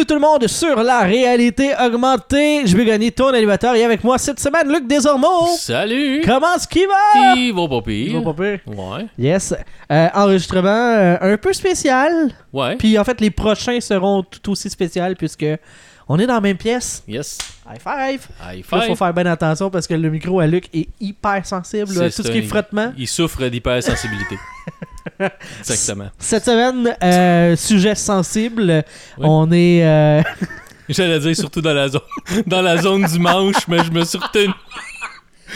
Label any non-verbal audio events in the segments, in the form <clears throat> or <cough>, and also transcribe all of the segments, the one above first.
Bienvenue tout le monde sur la réalité augmentée. Je vais gagner ton animateur et avec moi cette semaine, Luc Desormeaux. Salut! Comment est-ce qu'il va? Il va pas pire. Il va pas pire. Ouais. Yes. Euh, enregistrement euh, un peu spécial. Ouais. Puis en fait, les prochains seront tout aussi spéciaux puisque on est dans la même pièce. Yes. High five. High Il five. faut faire bien attention parce que le micro à Luc est hyper sensible tout ce qui est il- frottement. Il souffre d'hypersensibilité. <laughs> <laughs> Exactement. Cette semaine, euh, sujet sensible. On est. euh, <laughs> J'allais dire surtout dans la zone, dans la zone du manche, mais je me suis retenu.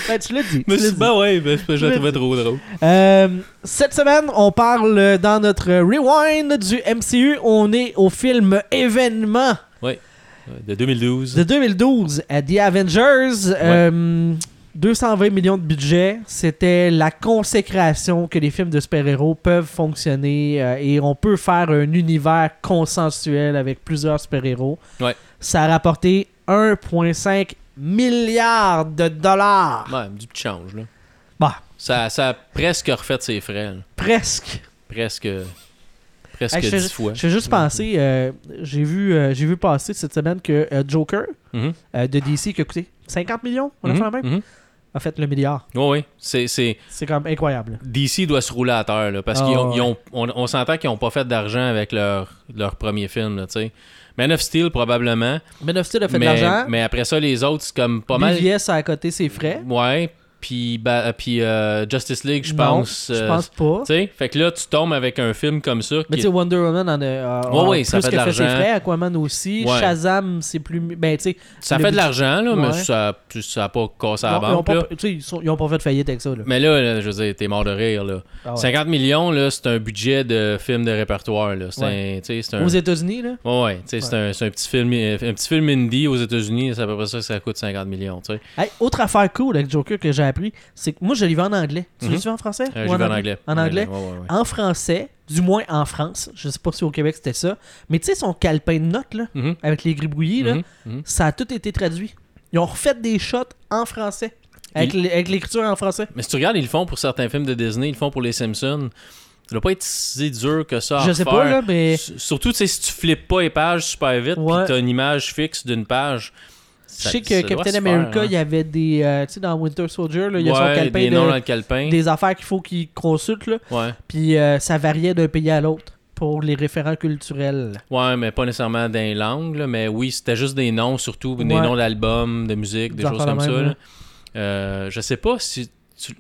ben, tu l'as dit. Mais tu dit. ben ouais, ben, je l'as la trouvais trop drôle. Euh, cette semaine, on parle dans notre rewind du MCU. On est au film événement Ouais, De 2012. de 2012 à The Avengers. Euh, 220 millions de budget. C'était la consécration que les films de super-héros peuvent fonctionner euh, et on peut faire un univers consensuel avec plusieurs super-héros. Ouais. Ça a rapporté 1,5 milliard de dollars. Ouais, du petit change, là. Bah, Ça, ça a presque refait ses frais, là. presque. Presque. Presque Hey, je fais- 10 fois. Je vais juste penser, euh, j'ai vu, euh, j'ai vu passer cette semaine que euh, Joker Mhm. euh, de DC qui a coûté 50 millions, on a Mhm, fait la même, mhm. A fait le milliard. Ouais, ouais. C'est, c'est... C'est quand même incroyable. DC doit se rouler à terre, là, parce Ah, qu'ils ont, ils ont- on, on s'entend qu'ils n'ont pas fait d'argent avec leur, leur premier film, là, tu sais. Man of Steel, probablement. Man of Steel a fait mais, de l'argent. mais après ça, les autres, c'est comme pas mal. BVS a à côté ses frais. Ouais. Puis, ba- puis euh, Justice League, je pense. Je euh, pense pas. Tu sais, fait que là, tu tombes avec un film comme ça. Mais tu sais, Wonder Woman en a, Ouais, ouais, ça plus fait de que fait ses l'argent. frais. Aquaman aussi. Ouais. Shazam, c'est plus. Ben, tu sais. ça fait de l'argent, là, mais ça n'a pas cassé ils la ils banque. pas- ils, sont- ils ont pas fait de faillite avec ça. Là. Mais là, là, je veux dire, t'es mort de rire. Là. Ah ouais. 50 millions, là, c'est un budget de film de répertoire. Là. Un, un... Aux États-Unis, là? Ouais, c'est un, c'est un petit film, un petit film indie aux États-Unis, c'est à peu près ça que ça coûte 50 millions, tu sais. Hey, autre affaire cool avec Joker que j'ai appris, c'est que moi, je l'ai vu en anglais. Tu Mhm. l'as vu en français? Euh, Ou J'ai vu en anglais? En anglais? Ouais, ouais, ouais. En français, du moins en France. Je sais pas si au Québec c'était ça. Mais tu sais, son calepin de notes, là, Mhm, avec les gribouillis, là, mhm, mhm. ça a tout été traduit. Ils ont refait des shots en français. Avec Il- l'écriture en français. Mais si tu regardes, ils le font pour certains films de Disney, ils le font pour les Simpsons. Ça doit pas être si dur que ça à je sais pas, là, mais. S- Surtout, tu sais, si tu flippes pas les pages super vite, puis t'as une image fixe d'une page. Je sais que Captain America, faire, hein. il y avait des. euh, tu sais, dans Winter Soldier, là, il y a son calepin des de- noms dans le calepin. des affaires qu'il faut qu'il consulte, là. Ouais. Puis euh, ça variait d'un pays à l'autre pour les référents culturels. ouais, mais pas nécessairement dans les langues, là, mais oui, c'était juste des noms, surtout des noms d'albums, de musique, des Des choses comme ça. là. Euh, je sais pas si tu...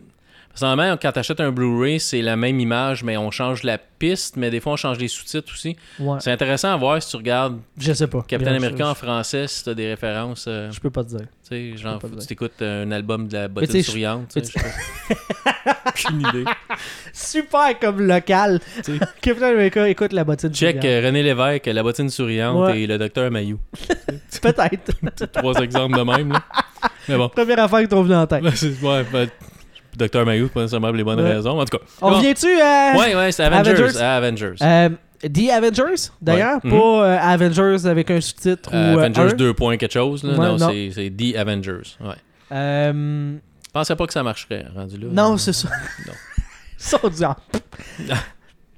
Personnellement, quand tu achètes un Blu-ray, c'est la même image, mais on change la piste, mais des fois on change les sous-titres aussi. Ouais. C'est intéressant à voir si tu regardes Je sais pas. Captain America en français, si tu as des références. euh, Je peux pas te dire. tu sais, genre, tu t'écoutes un album de la je- souriante. je. <laughs> Aucune idée. Super comme local. <laughs> Captain America, écoute la bottine. Check souriante. euh, René Lévesque, La bottine souriante Ouais. et le docteur Mayou. <laughs> Peut-être. Trois exemples de même. Là. Mais bon. Première affaire qui t'ont venu en tête. Ouais, c'est- ouais, ben, docteur Mayou, pas nécessairement pour les bonnes Ouais. raisons. En tout cas. On Bon. revient-tu à Ouais, ouais, c'est Avengers. Avengers? euh, The Avengers, d'ailleurs, Ouais. pas euh, Avengers avec un sous-titre Euh, ou euh, Avengers un? 2 points quelque chose. Là. Non, non. c'est- The Avengers. Ouais. Je pensais pas que ça marcherait, rendu là. non, c'est ça. Non. <laughs> ça, on ah. <laughs>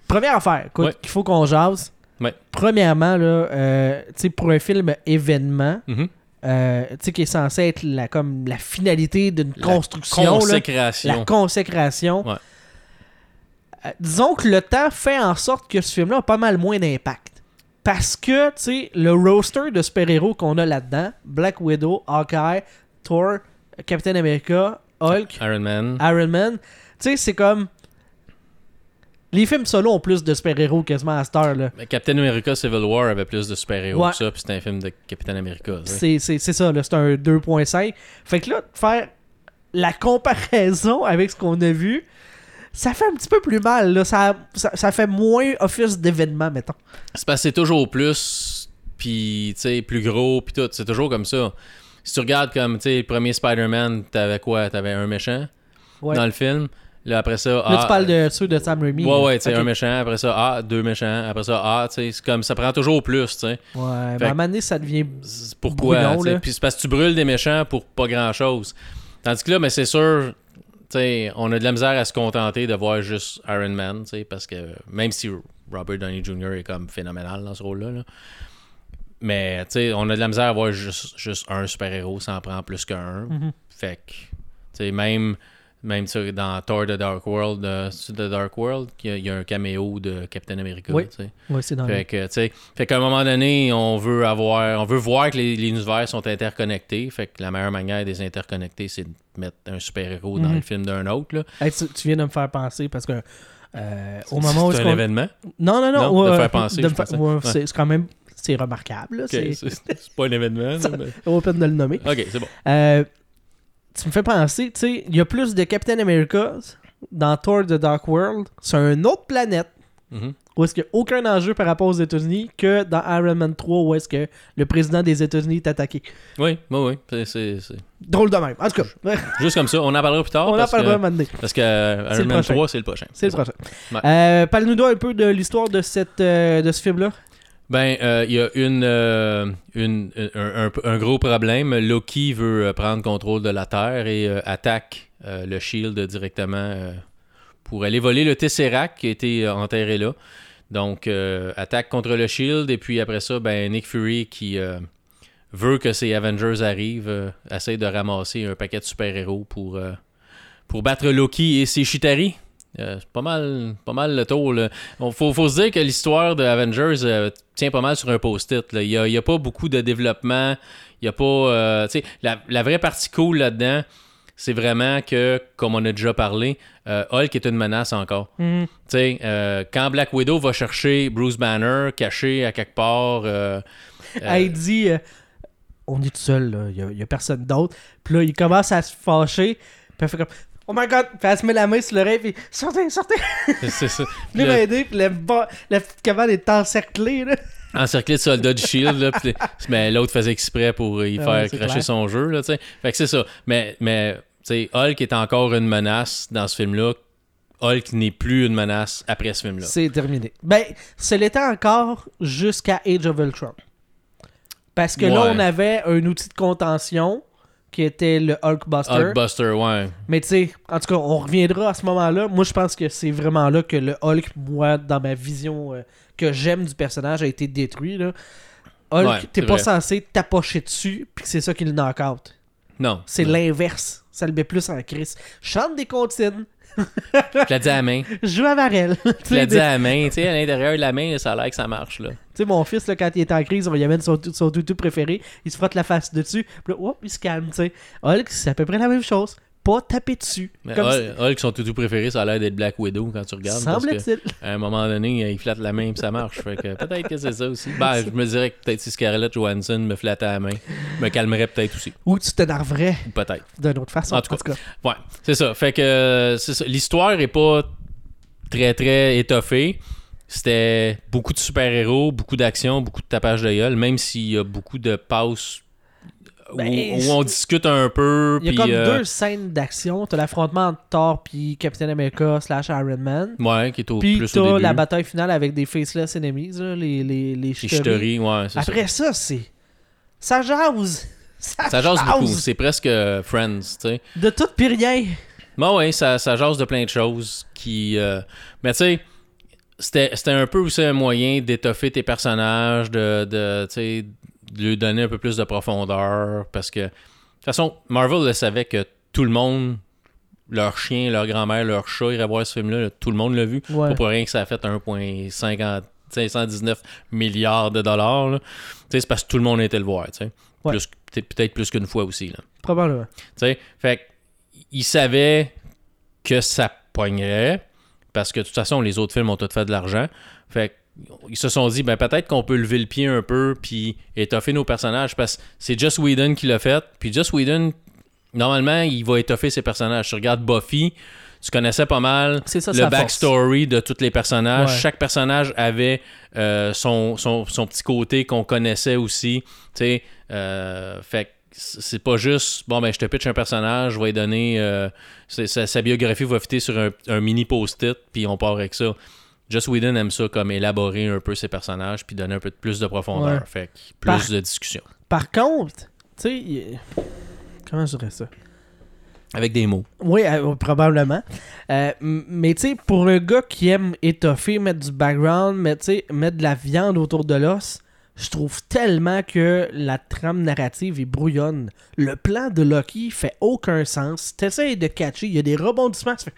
Première affaire, qu'il faut qu'on jase. Premièrement, là, pour un film événement, Mhm. Euh, qui est censé être la, comme la finalité d'une construction, là, Consécration. la consécration. Ouais. Euh, disons que le temps fait en sorte que ce film-là a pas mal moins d'impact. Parce que, tu sais, le roster de super-héros qu'on a là-dedans, Black Widow, Hawkeye, Thor, Captain America, Hulk, Iron Man. Iron Man, tu sais, c'est comme... Les films solo ont plus de super-héros quasiment à cette heure, là. Mais Captain America Civil War avait plus de super-héros Ouais. que ça, puis c'était un film de Captain America. C'est, ça, là, c'est un 2.5. Fait que là, faire la comparaison <laughs> avec ce qu'on a vu, ça fait un petit peu plus mal. Là. Ça, ça, ça fait moins office d'événement, mettons. C'est parce que c'est toujours plus, puis plus gros, puis tout. C'est toujours comme ça. Si tu regardes comme, le premier Spider-Man, t'avais quoi? T'avais un méchant Ouais. dans le film. Là, après ça, Là, ah, tu parles de ceux de Sam Raimi. Ouais, là. ouais, tu sais, Ok. un méchant, après ça, ah, deux méchants, après ça, ah, tu sais, c'est comme, ça prend toujours plus, tu sais. Ouais, Fait mais à un moment donné, ça devient. Pourquoi, Brouillon, tu sais. là. Puis c'est parce que tu brûles des méchants pour pas grand-chose. Tandis que là, mais c'est sûr, tu sais, on a de la misère à se contenter de voir juste Iron Man, tu sais, parce que même si Robert Downey Jr. est comme phénoménal dans ce rôle-là, là, mais, tu sais, on a de la misère à avoir juste, juste un super-héros, ça en prend plus qu'un. Mhm. Fait que, tu sais, même, même ça, dans Thor The Dark World, euh, The Dark World, il y, a, il y a un caméo de Captain America, Oui. Ouais, c'est dans Fait que, tu sais, fait qu'à un moment donné, on veut avoir, on veut voir que les, les univers sont interconnectés. Fait que la meilleure manière de les interconnecter, c'est de mettre un super-héros dans Mhm. le film d'un autre, là. Hey, tu, tu viens de me faire penser parce que euh, au moment où c'est un événement? Non, non, non. Non, de ouais, faire penser, de faire- ouais, c'est, quand même c'est remarquable. Là, Ok, c'est pas un événement. <laughs> Ça- mais- pas peine de le nommer. Ok, c'est bon. Euh, tu me fais penser, tu sais, il y a plus de Captain America dans Thor The Dark World sur une autre planète Mhm. où est-ce qu'il n'y a aucun enjeu par rapport aux États-Unis que dans Iron Man 3 où est-ce que le président des États-Unis est attaqué. Oui, oui, oui. C'est- Drôle de même. En tout cas, Juste comme ça. On en parlera plus tard. on en parlera donné. parce que euh, Iron Man prochain. 3, c'est le prochain. C'est le prochain. Ouais. Euh, Parle-nous donc un peu de l'histoire de, cette, euh, de ce film-là. Ben, euh, il y a une, euh, une- un, gros problème. Loki veut euh, prendre contrôle de la Terre et euh, attaque euh, le Shield directement euh, pour aller voler le Tesseract qui a été euh, enterré là. Donc, euh, attaque contre le Shield et puis après ça, ben, Nick Fury qui euh, veut que ses Avengers arrivent, euh, essaie de ramasser un paquet de super-héros pour, euh, pour battre Loki et ses Chitari. Euh, c'est pas mal, pas mal le tour. Là. Il faut, faut se dire que l'histoire de Avengers euh, tient pas mal sur un post-it. Il n'y a, y a pas beaucoup de développement. Il y a pas. euh, la, la vraie partie cool là-dedans, c'est vraiment que, comme on a déjà parlé, Hulk est une menace encore. Euh, quand Black Widow va chercher Bruce Banner caché à quelque part. Elle dit On est tout seul, il n'y a, personne d'autre. Puis là, il commence à se fâcher. Puis elle fait comme Oh my god! Puis elle se met la main sur l'oreille. Puis sortez, sortez! c'est- c'est ça. <laughs> Puis Le-. Puis ba- petite cabane est encerclée. Là. encerclé de soldats du Shield, là, <laughs> mais l'autre faisait exprès pour y Ah faire ouais, c'est cracher clair. son jeu, là, tu sais. Fait que c'est ça. Mais, mais tu sais, Hulk est encore une menace dans ce film-là. Hulk n'est plus une menace après ce film-là. C'est terminé. Ben, ce l'était encore jusqu'à Age of Ultron. Parce que là, on avait un outil de contention qui était le Hulkbuster. Hulkbuster, ouais. Mais tu sais, en tout cas, on reviendra à ce moment-là. Moi, je pense que c'est vraiment là que le Hulk, moi, dans ma vision euh, que j'aime du personnage, a été détruit. Là. Hulk, Ouais, t'es pas vrai. censé t'approcher dessus, puis que c'est ça qui le knock out. Non. C'est l'inverse. Ça le met plus en crise. Chante des comptines, Je l'ai dit à la main. <laughs> joue à Varel. <laughs> Je l'ai sais, dit à la main. Tu sais, à l'intérieur de la main, ça a l'air que ça marche, là. Tu sais, mon fils, là, quand il est en crise, on lui amène son, son toutou préféré, il se frotte la face dessus, puis là, il se calme, tu sais. Hulk, c'est à peu près la même chose. Pas taper dessus. Mais Comme Hulk, Hulk, son toutou préféré, ça a l'air d'être Black Widow quand tu regardes. Semble-t-il. À un moment donné, il flatte la main et ça marche. Fait que peut-être que c'est ça aussi. Ben, <laughs> je me dirais que peut-être si Scarlett Johansson me flattait la main, me calmerait peut-être aussi. Ou tu t'énerverais peut-être. d'une autre façon. En tout cas. Ouais, c'est ça. Fait que euh, c'est ça. l'histoire est pas très très étoffée. C'était beaucoup de super-héros, beaucoup d'action, beaucoup de tapage de gueule, même s'il y a beaucoup de passes Ben, où on discute un peu. Il y a puis, comme euh, deux scènes d'action. T'as l'affrontement entre Thor puis Captain America slash Iron Man. Ouais, qui est au Puis plus au t'as début. la bataille finale avec des faceless enemies, là, les, les, les ouais, ça. Après ça, c'est... Ça jase! Ça, Ça jase beaucoup. C'est presque euh, Friends, tu sais. De tout pis rien. Bon, ouais, ça, ça jase de plein de choses qui. euh, Mais tu sais, c'était un peu aussi un moyen d'étoffer tes personnages, de, de, tu sais, de lui donner un peu plus de profondeur. Parce que, de toute façon, Marvel le savait que tout le monde, leur chien, leur grand-mère, leur chat irait voir ce film-là. là. Tout le monde l'a vu. Ouais. Pour rien que ça a fait 1,50 519 milliards de dollars. c'est parce que tout le monde était le voir. Ouais. Plus- peut-être plus qu'une fois aussi. Là. Probablement. Tu sais, fait il savait que ça pognerait parce que de toute façon, les autres films ont tout fait de l'argent. Fait ils se sont dit, ben peut-être qu'on peut lever le pied un peu puis étoffer nos personnages parce que c'est Just Whedon qui l'a fait. Puis Just Whedon, normalement, il va étoffer ses personnages. Tu regardes Buffy, tu connaissais pas mal ça, le force. backstory de tous les personnages. Ouais. Chaque personnage avait euh, son, son, son petit côté qu'on connaissait aussi. Tu euh, fait c'est pas juste, bon, ben, je te pitch un personnage, je vais lui donner. euh, sa, sa biographie va fitter sur un, un mini post-it, puis on part avec ça. Just Whedon aime ça comme élaborer un peu ses personnages, puis donner un peu de plus de profondeur. Ouais. Fait que plus Par- de discussion. Par contre, tu sais... il- Comment je dirais ça? Avec des mots. Oui, euh, probablement. Euh, mais tu sais, pour un gars qui aime étoffer, mettre du background, mettre, tu sais, mettre de la viande autour de l'os, je trouve tellement que la trame narrative est brouillonne. Le plan de Loki fait aucun sens. T'essayes de catcher, il y a des rebondissements. tu fais,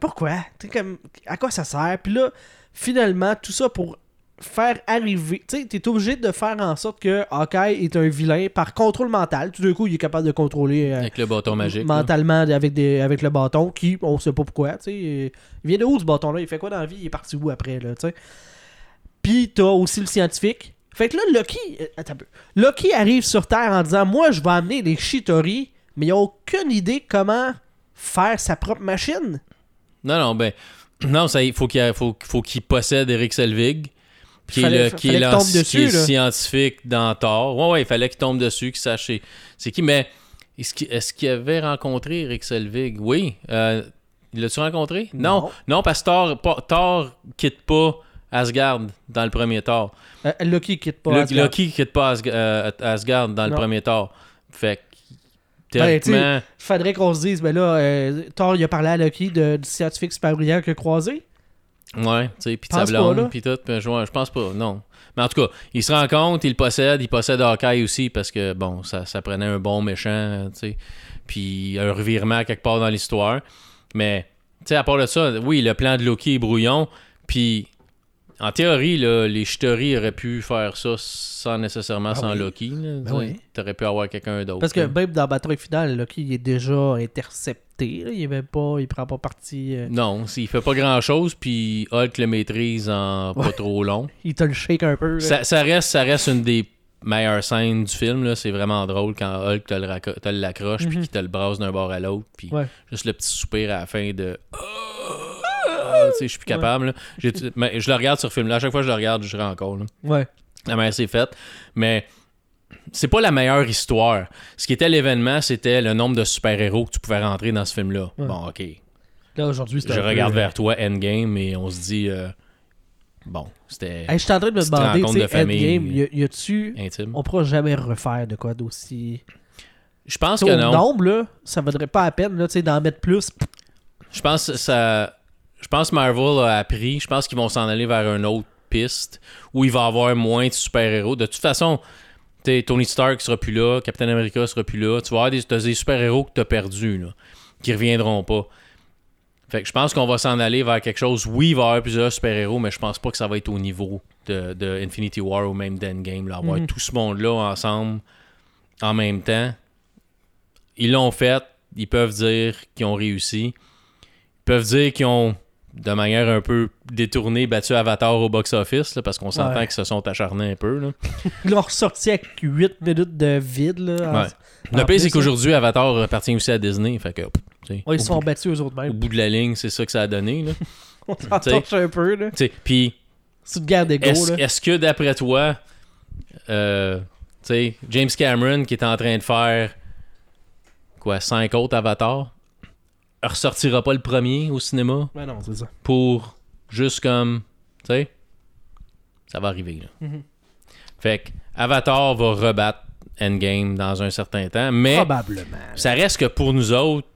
Pourquoi? Comme, à quoi ça sert? Puis là, finalement, tout ça pour faire arriver. Tu sais, t'es obligé de faire en sorte que Hawkeye est un vilain par contrôle mental. Tout d'un coup, il est capable de contrôler. euh, Avec le bâton magique. là. mentalement avec, des, avec le bâton qui on sait pas pourquoi tu sais il vient de où ce bâton là il fait quoi dans la vie? Il est parti où après là tu sais? Puis t'as aussi le scientifique fait que là Loki euh, attends un peu Loki arrive sur Terre en disant moi je vais amener les Shitori mais il a aucune idée comment faire sa propre machine Non, non, ben. <clears throat> Non, ça, il faut qu'il faut, faut qu'il possède Eric Selvig. Qui Fallait- est le, qui est dessus, qui scientifique dans Thor. Ouais, ouais, il fallait qu'il tombe dessus, qu'il sache c'est- qui. Mais est-ce qu'il avait rencontré Eric Selvig? Oui. Euh, L'as-tu rencontré? Non. Non. non. parce que Thor, pas- Thor quitte pas Asgard dans le premier Thor. Euh, Loki quitte pas Asgard. Loki quitte pas Asg- euh, Asgard dans le premier Thor. Fait que. Ben, Théoriquement. faudrait qu'on se dise ben là euh, Thor il a parlé à Loki de, du scientifique super brillant a croisé Ouais, tu sais, puis sa blonde, puis tout, puis je, pense pas, non. Mais en tout cas, il se rend compte, il le possède, il possède Hawkeye aussi, parce que, bon, ça, ça prenait un bon méchant, tu sais, puis un revirement quelque part dans l'histoire. Mais, tu sais, à part de ça, oui, le plan de Loki est brouillon, puis en théorie, là, les Chitauri auraient pu faire ça sans nécessairement Ah sans oui. Loki. Ben oui. T'aurais pu avoir quelqu'un d'autre. Parce que même dans la bataille finale, Loki il est déjà intercepté. là. Il est même pas. Il prend pas parti. euh, Non, s'il fait pas grand-chose, puis Hulk le maîtrise en pas trop long. <laughs> Il te le shake un peu. Ça, ça reste, ça reste une des meilleures scènes du film. C'est vraiment drôle quand Hulk te l'accroche puis Mhm. qu'il te le brasse d'un bord à l'autre. Puis Ouais. juste le petit soupir à la fin de. Ah, je suis plus capable. là. J'ai- <laughs> mais je le regarde sur film. Là, à chaque fois que je le regarde, je ris encore. là. Ouais. La manière c'est faite. Mais c'est pas la meilleure histoire. Ce qui était l'événement, c'était le nombre de super-héros que tu pouvais rentrer dans ce film-là. Ouais. Bon, ok. Là, aujourd'hui, Je peu, regarde euh, vers toi, Endgame, et on se dit. euh, bon, c'était Hey, je suis en train de me demander, de famille. Endgame, y a- y a-tu. intime. On pourra jamais refaire de quoi d'aussi. Je pense Tu que Au non. nombre, là, ça vaudrait pas la peine là, tu sais, d'en mettre plus. Je pense que ça. Je pense que Marvel a appris. Je pense qu'ils vont s'en aller vers une autre piste où il va y avoir moins de super-héros. De toute façon, Tony Stark sera plus là, Captain America sera plus là. Tu vas avoir des, des super-héros que t'as perdus, là, qui reviendront pas. Fait que je pense qu'on va s'en aller vers quelque chose. Oui, il va y avoir plusieurs super-héros, mais je pense pas que ça va être au niveau de, de Infinity War ou même d'Endgame. Là, avoir Mhm. tout ce monde-là ensemble en même temps. Ils l'ont fait. Ils peuvent dire qu'ils ont réussi. Ils peuvent dire qu'ils ont, de manière un peu détournée, battu Avatar au box-office, parce qu'on s'entend Ouais. qu'ils se sont acharnés un peu. Là. <laughs> Ils l'ont ressorti avec 8 minutes de vide. Là, en- Ouais. Le pire, c'est plus, qu'aujourd'hui, Avatar appartient aussi à Disney. Fait que, Ouais, ils au, se sont battus eux autres au mêmes. bout de la ligne, c'est ça que ça a donné. Là. <laughs> On s'en t'sais. torche un peu. là. Puis, C'est une guerre d'ego. est-ce est-ce que d'après toi, euh, James Cameron qui est en train de faire quoi, cinq autres Avatars, ressortira pas le premier au cinéma Ouais, non, c'est ça. pour juste comme, tu sais, ça va arriver. Là. Mhm. Fait que Avatar va rebattre Endgame dans un certain temps, mais Probablement. ça reste que pour nous autres,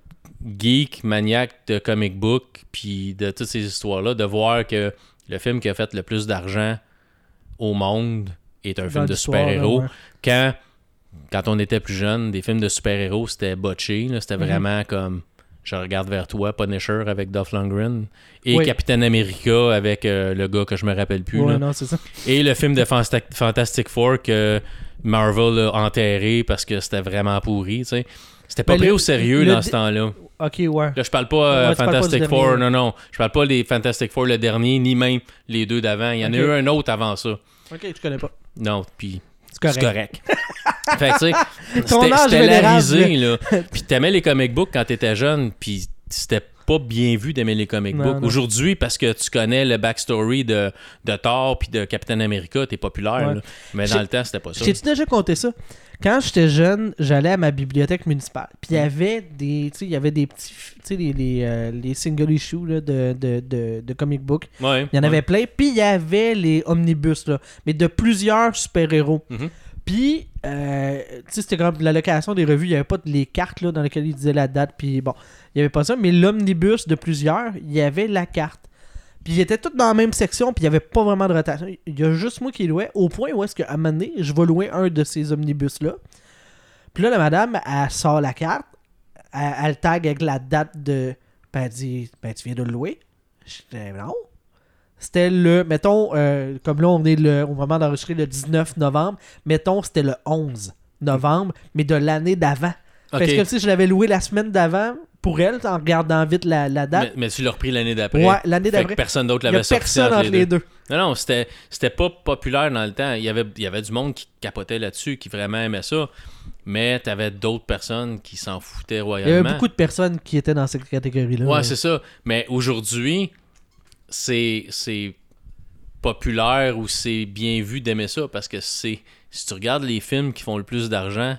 geeks, maniaques de comic book, puis de toutes ces histoires-là, de voir que le film qui a fait le plus d'argent au monde est un Dans film de super-héros. ouais. Quand, quand on était plus jeune, des films de super-héros, c'était botché. là. C'était Mhm. vraiment comme Je regarde vers toi, Punisher avec Dolph Lundgren, et Oui. Captain America avec euh, le gars que je me rappelle plus. Ouais, là. non, c'est ça. Et le film de Fanta- Fantastic Four que Marvel a enterré parce que c'était vraiment pourri, tu sais. C'était pas pris le- au sérieux le dans ce temps-là. Ok, ouais. Là, je parle pas euh, Ouais, pas Fantastic Four, non, non. Je parle pas des Fantastic Four, le dernier, ni même les deux d'avant. Il y en a eu un autre avant ça. Ok, tu connais pas. Non, puis C'est c'est correct. <laughs> fait que, tu sais, c'était âge c'était la vénérable, risée, là. <laughs> Puis t'aimais les comic books quand t'étais jeune, puis c'était pas bien vu d'aimer les comic books. Aujourd'hui, parce que tu connais le backstory de, de Thor puis de Captain America, t'es populaire. Ouais. là. Mais dans le temps, c'était pas ça. Je t'ai-tu déjà compté ça? Quand j'étais jeune, j'allais à ma bibliothèque municipale. Puis il y avait des, tu sais, il y avait des petits, tu sais, les, les, euh, les single issues là, de, de, de, de comic book. Ouais, Il y en ouais. avait plein. Puis il y avait les omnibus, là, mais de plusieurs super-héros. Mhm. Puis, euh, tu sais, c'était comme la location des revues. Il n'y avait pas les cartes là, dans lesquelles ils disaient la date. Puis bon, il n'y avait pas ça. Mais l'omnibus de plusieurs, il y avait la carte. Puis ils étaient tous dans la même section, puis il n'y avait pas vraiment de rotation. Il y a juste moi qui louais, au point où est-ce qu'à un moment donné, je vais louer un de ces omnibus-là. Puis là, la madame, elle sort la carte, elle, elle tag avec la date de. Ben, elle dit, ben, tu viens de le louer? J'étais, non. C'était le, mettons, euh, comme là, on est le, au moment d'enregistrer le 19 novembre, mettons, c'était le 11 novembre, mais de l'année d'avant. Ok. Parce que si je l'avais loué la semaine d'avant, pour elle, en regardant vite la, la date, mais tu l'as repris l'année d'après. ouais, l'année d'après, personne d'autre l'avait sorti personne entre entre les deux. Non, non, c'était, c'était pas populaire dans le temps. Il y avait, il y avait du monde qui capotait là-dessus, qui vraiment aimait ça. Mais t'avais d'autres personnes qui s'en foutaient Il y royalement. avait beaucoup de personnes qui étaient dans cette catégorie-là. Ouais, c'est ça. Mais aujourd'hui, c'est, c'est populaire ou c'est bien vu d'aimer ça parce que c'est. Si tu regardes les films qui font le plus d'argent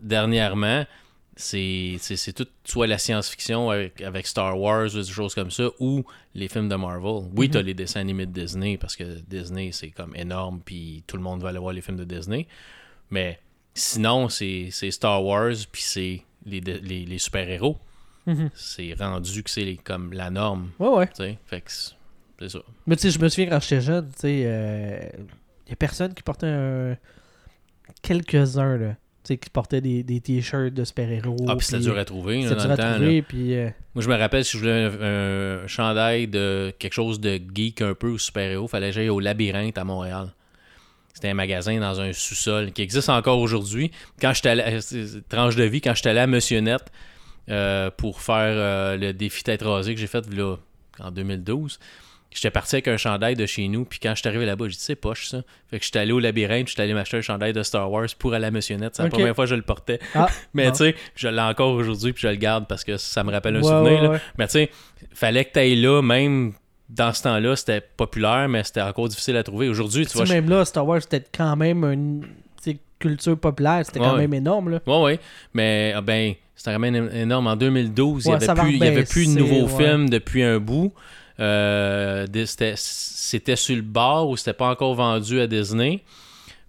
dernièrement, c'est, c'est, c'est tout soit la science-fiction avec, avec Star Wars ou des choses comme ça ou les films de Marvel. Oui, Mhm. t'as les dessins animés de Disney parce que Disney c'est comme énorme puis tout le monde va aller voir les films de Disney. Mais sinon, c'est, c'est Star Wars puis c'est les, de- les, les super-héros. Mhm. C'est rendu que c'est comme la norme. Ouais, ouais. tu sais. Fait que c'est, ça. Mais tu sais, je me souviens quand j'étais jeune, tu sais, il y a personne qui portait un. Quelques-uns, là. Tu sais, qui portaient des, des t-shirts de super-héros. Ah, puis c'était dur à trouver là, dans le temps. là. trouver, euh, Moi, je me rappelle, si je voulais un, un chandail de quelque chose de geek un peu ou super-héros, fallait que j'aille au Labyrinthe à Montréal. C'était un magasin dans un sous-sol qui existe encore aujourd'hui. Quand j'étais allé, euh, tranche de vie, quand j'étais allé à Monsieur Net euh, pour faire euh, le défi tête rasée que j'ai fait là, en 2012, j'étais parti avec un chandail de chez nous. Puis quand je suis arrivé là-bas, j'ai dit c'est poche ça. Fait que j'étais allé au Labyrinthe, j'étais allé m'acheter un chandail de Star Wars pour aller à Net. C'est la première fois que je le portais. Ah, <laughs> Mais tu sais, je l'ai encore aujourd'hui puis je le garde parce que ça me rappelle un ouais, souvenir. ouais, là. ouais. Mais tu sais, fallait que tu ailles là, même dans ce temps-là, c'était populaire, mais c'était encore difficile à trouver. Aujourd'hui, tu vois. même là, Star Wars, c'était quand même sais, culture populaire. C'était quand Ouais. même énorme, là. Ouais, ouais. Mais ah ben, c'était quand même énorme. En 2012, il n'y avait, va plus- il y avait plus de nouveaux films depuis un bout. Euh, c'était- sur le bord ou c'était pas encore vendu à Disney.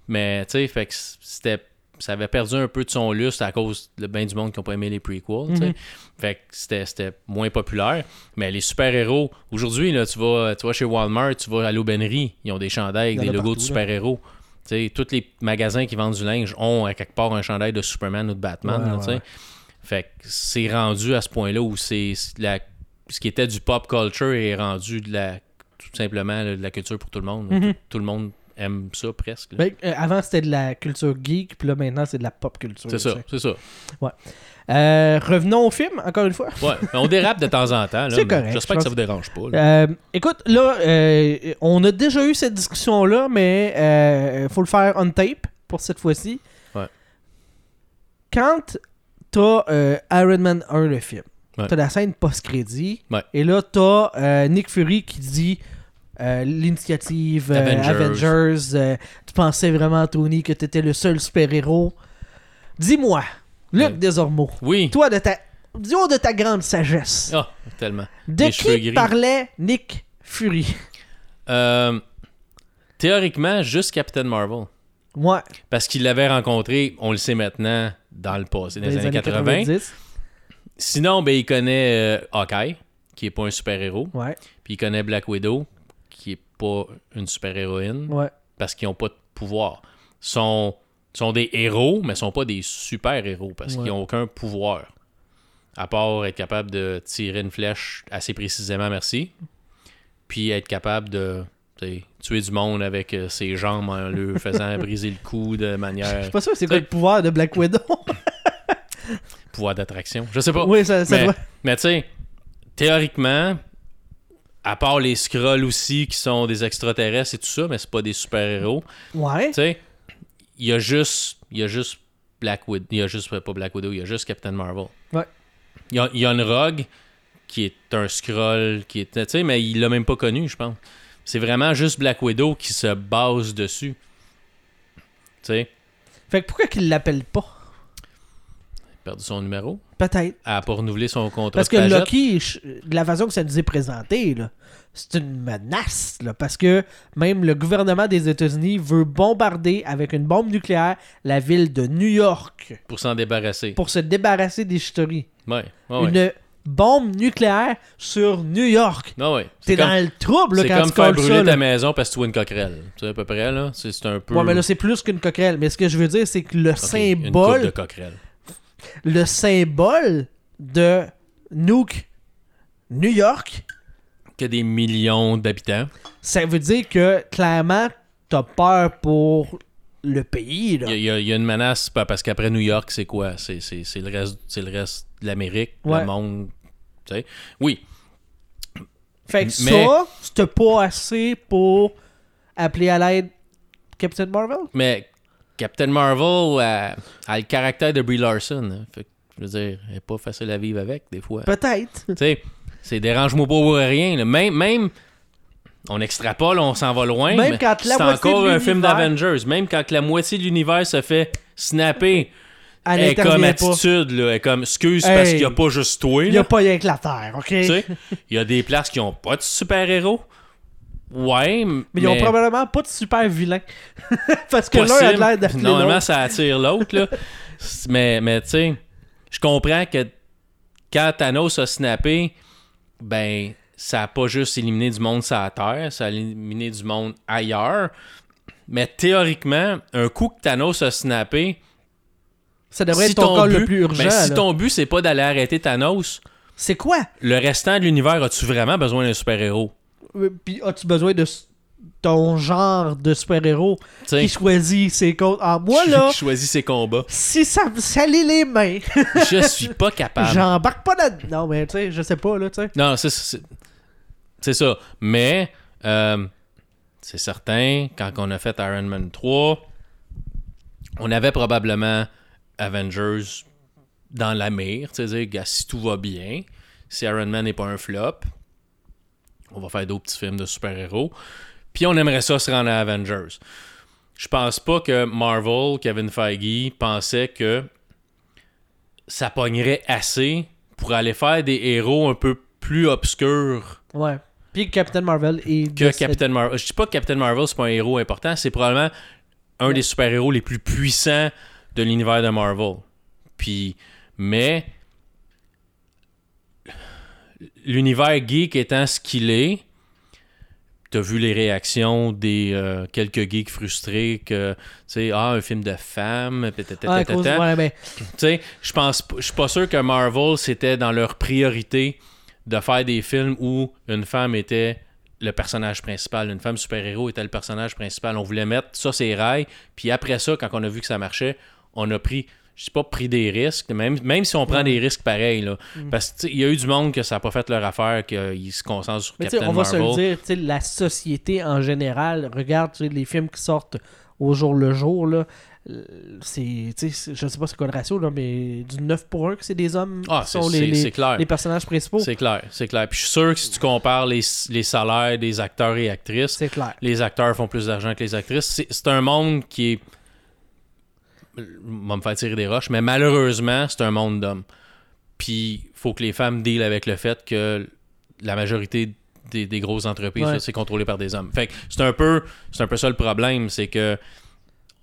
Mais tu sais, fait que c'était. Ça avait perdu un peu de son lustre à cause de bien du monde qui n'ont pas aimé les prequels. Mhm. Fait que c'était, moins populaire. Mais les super-héros, aujourd'hui, là, tu vas, tu vas chez Walmart, tu vas à l'aubainerie, ils ont des chandails avec des logos de partout, super-héros. Tous les magasins qui vendent du linge ont à quelque part un chandail de Superman ou de Batman. Ouais, là, ouais, ouais. Fait que c'est rendu à ce point-là où c'est la, ce qui était du pop culture est rendu de la tout simplement de la culture pour tout le monde. Mhm. tout, tout le monde aime ça presque. Ben, euh, avant, c'était de la culture geek, puis là, maintenant, c'est de la pop culture. c'est ça, c'est ça. Euh, revenons au film, encore une fois. Ouais, mais on dérape de temps en temps. <laughs> C'est correct, J'espère je que ça vous dérange pas. là. Euh, écoute, là, euh, on a déjà eu cette discussion-là, mais euh, faut le faire on tape pour cette fois-ci. Ouais. Quand t'as Iron Man 1, le film, Ouais. t'as la scène post-crédit, Ouais. et là, t'as Nick Fury qui dit euh, l'initiative euh, Avengers. Avengers, euh, tu pensais vraiment, Tony, que t'étais le seul super-héros? Dis-moi, Luc Ouais. Desormeaux, Oui. toi, de ta, du haut de ta grande sagesse, Ah, tellement. de les qui parlait Nick Fury? Euh, théoriquement, juste Captain Marvel. Ouais, Parce qu'il l'avait rencontré, on le sait maintenant, dans le passé, dans les, années 80. 90. Sinon, ben, il connaît euh, Hawkeye, qui est pas un super-héros. Ouais, Puis il connaît Black Widow, qui est pas une super-héroïne, ouais. parce qu'ils ont pas de pouvoir. Sont, sont des héros, mais sont pas des super-héros, parce Ouais. qu'ils ont aucun pouvoir. À part être capable de tirer une flèche assez précisément, merci. Puis être capable de tuer du monde avec euh, ses jambes en leur <laughs> faisant briser le cou de Je manière suis pas sûr que c'est quoi le pouvoir de Black Widow. <laughs> pouvoir d'attraction. Je sais pas. oui, ça, ça mais, doit. mais tu sais, théoriquement, à part les Skrulls aussi qui sont des extraterrestres et tout ça, mais c'est pas des super-héros. Ouais. Tu sais, il y a juste il y a juste Black Widow, il y a juste pas Black Widow, il y a juste Captain Marvel. Ouais. Il y a, il y a une Rogue qui est un Skrull qui est tu sais mais il l'a même pas connu, je pense. C'est vraiment juste Black Widow qui se base dessus. Tu sais, Fait que pourquoi qu'il l'appelle pas? Perdu son numéro, Peut-être. elle a pas renouvelé son contrat Parce que. Loki, de la façon que ça nous est présenté, là, c'est une menace. Là, parce que même le gouvernement des États-Unis veut bombarder avec une bombe nucléaire la ville de New York pour s'en débarrasser. pour se débarrasser des Chitori. Ouais. Une bombe nucléaire sur New York. Ouais. T'es dans le trouble là, c'est quand comme tu faire brûler ça. ta là. maison parce que tu vois une coquerelle. Tu sais, à peu près, là. C'est un peu. Ouais, mais là, c'est plus qu'une coquerelle. Mais ce que je veux dire, c'est que le Ok, Une coupe symbole, de coquerelle. Le symbole de Nuke New York, Que des millions d'habitants. ça veut dire que clairement, t'as peur pour le pays. Il y, a- y a- y a une menace pas- parce qu'après New York, c'est quoi? C'est c'est- c'est le reste, c'est le reste de l'Amérique, Ouais. le monde. Tu sais. Oui, Fait que Mais- ça, c'était pas assez pour appeler à l'aide Captain Marvel? mais Captain Marvel a, a le caractère de Brie Larson. hein. Fait que, je veux dire, elle est pas facile à vivre avec des fois. Peut-être. Tu sais, c'est dérange-moi pas pour rien. là. Même, même, on extrapole, on s'en va loin. Même mais quand la c'est moitié encore un film d'Avengers. Même quand la moitié de l'univers se fait snapper, <laughs> Elle elle est comme pas. attitude, là. Elle est comme excuse parce qu'il n'y a pas juste toi. Il y a pas rien que la Terre, ok? Tu sais, il y a des places qui ont pas de super-héros. Ouais, mais. Mais ils ont probablement pas de super vilain. <laughs> Parce que l'un a de l'air d'appeler Normalement, ça attire l'autre, là. <laughs> mais, mais tu sais, je comprends que quand Thanos a snappé, ben, ça a pas juste éliminé du monde sur la Terre, ça a éliminé du monde ailleurs. Mais théoriquement, un coup que Thanos a snappé, Ça devrait si être ton but, le plus urgent. ben, si là. ton but c'est pas d'aller arrêter Thanos, C'est quoi? le restant de l'univers as-tu vraiment besoin d'un super-héros? Euh, Puis as-tu besoin de ton genre de super-héros Tu sais, qui choisit ses comptes? Ah, moi là, qui choisit ses combats. si ça me salit les mains, <laughs> Je suis pas capable. j'embarque pas là Non, mais tu sais, je sais pas, là, tu sais. Non, c'est- c'est c'est ça. Mais euh, c'est certain, quand on a fait Iron Man 3, on avait probablement Avengers dans la mire. C'est-à-dire, gars, si tout va bien, si Iron Man n'est pas un flop, on va faire d'autres petits films de super-héros. Puis on aimerait ça se rendre à Avengers. Je pense pas que Marvel, Kevin Feige, pensait que ça pognerait assez pour aller faire des héros un peu plus obscurs Ouais. Puis Captain Marvel est. que Captain Marvel. Je dis pas que Captain Marvel c'est pas un héros important, c'est probablement un des super-héros les plus puissants de l'univers de Marvel. Puis mais l'univers geek étant ce qu'il est, t'as vu les réactions des euh, quelques geeks frustrés que tu sais ah un film de femme Ah, cause- ouais, ben, tu sais, je pense, je suis pas sûr que Marvel c'était dans leur priorité de faire des films où une femme était le personnage principal, une femme super-héros était le personnage principal. On voulait mettre ça c'est rails, puis après ça, quand on a vu que ça marchait, on a pris, je sais pas pris des risques, même, même si on prend des risques pareils là, Mm. parce que tu sais, il y a eu du monde que ça a pas fait leur affaire, qu'ils se concentrent sur mais tu sais, Captain on va se Marvel. le dire, la société en général, regarde les films qui sortent au jour le jour, là. euh, C'est, je sais pas c'est quoi le ratio, là, mais du 9 pour 1 que c'est des hommes Ah, qui c'est sont les, les- clair. les personnages principaux. C'est clair, c'est clair. Puis je suis sûr que si tu compares les, les salaires des acteurs et actrices, C'est clair. les acteurs font plus d'argent que les actrices. C'est un monde qui est. va me faire tirer des roches, mais malheureusement, c'est un monde d'hommes. Puis, faut que les femmes deal avec le fait que la majorité des, des grosses entreprises, Ouais. c'est contrôlé par des hommes. Fait que c'est un peu, c'est un peu ça le problème, c'est que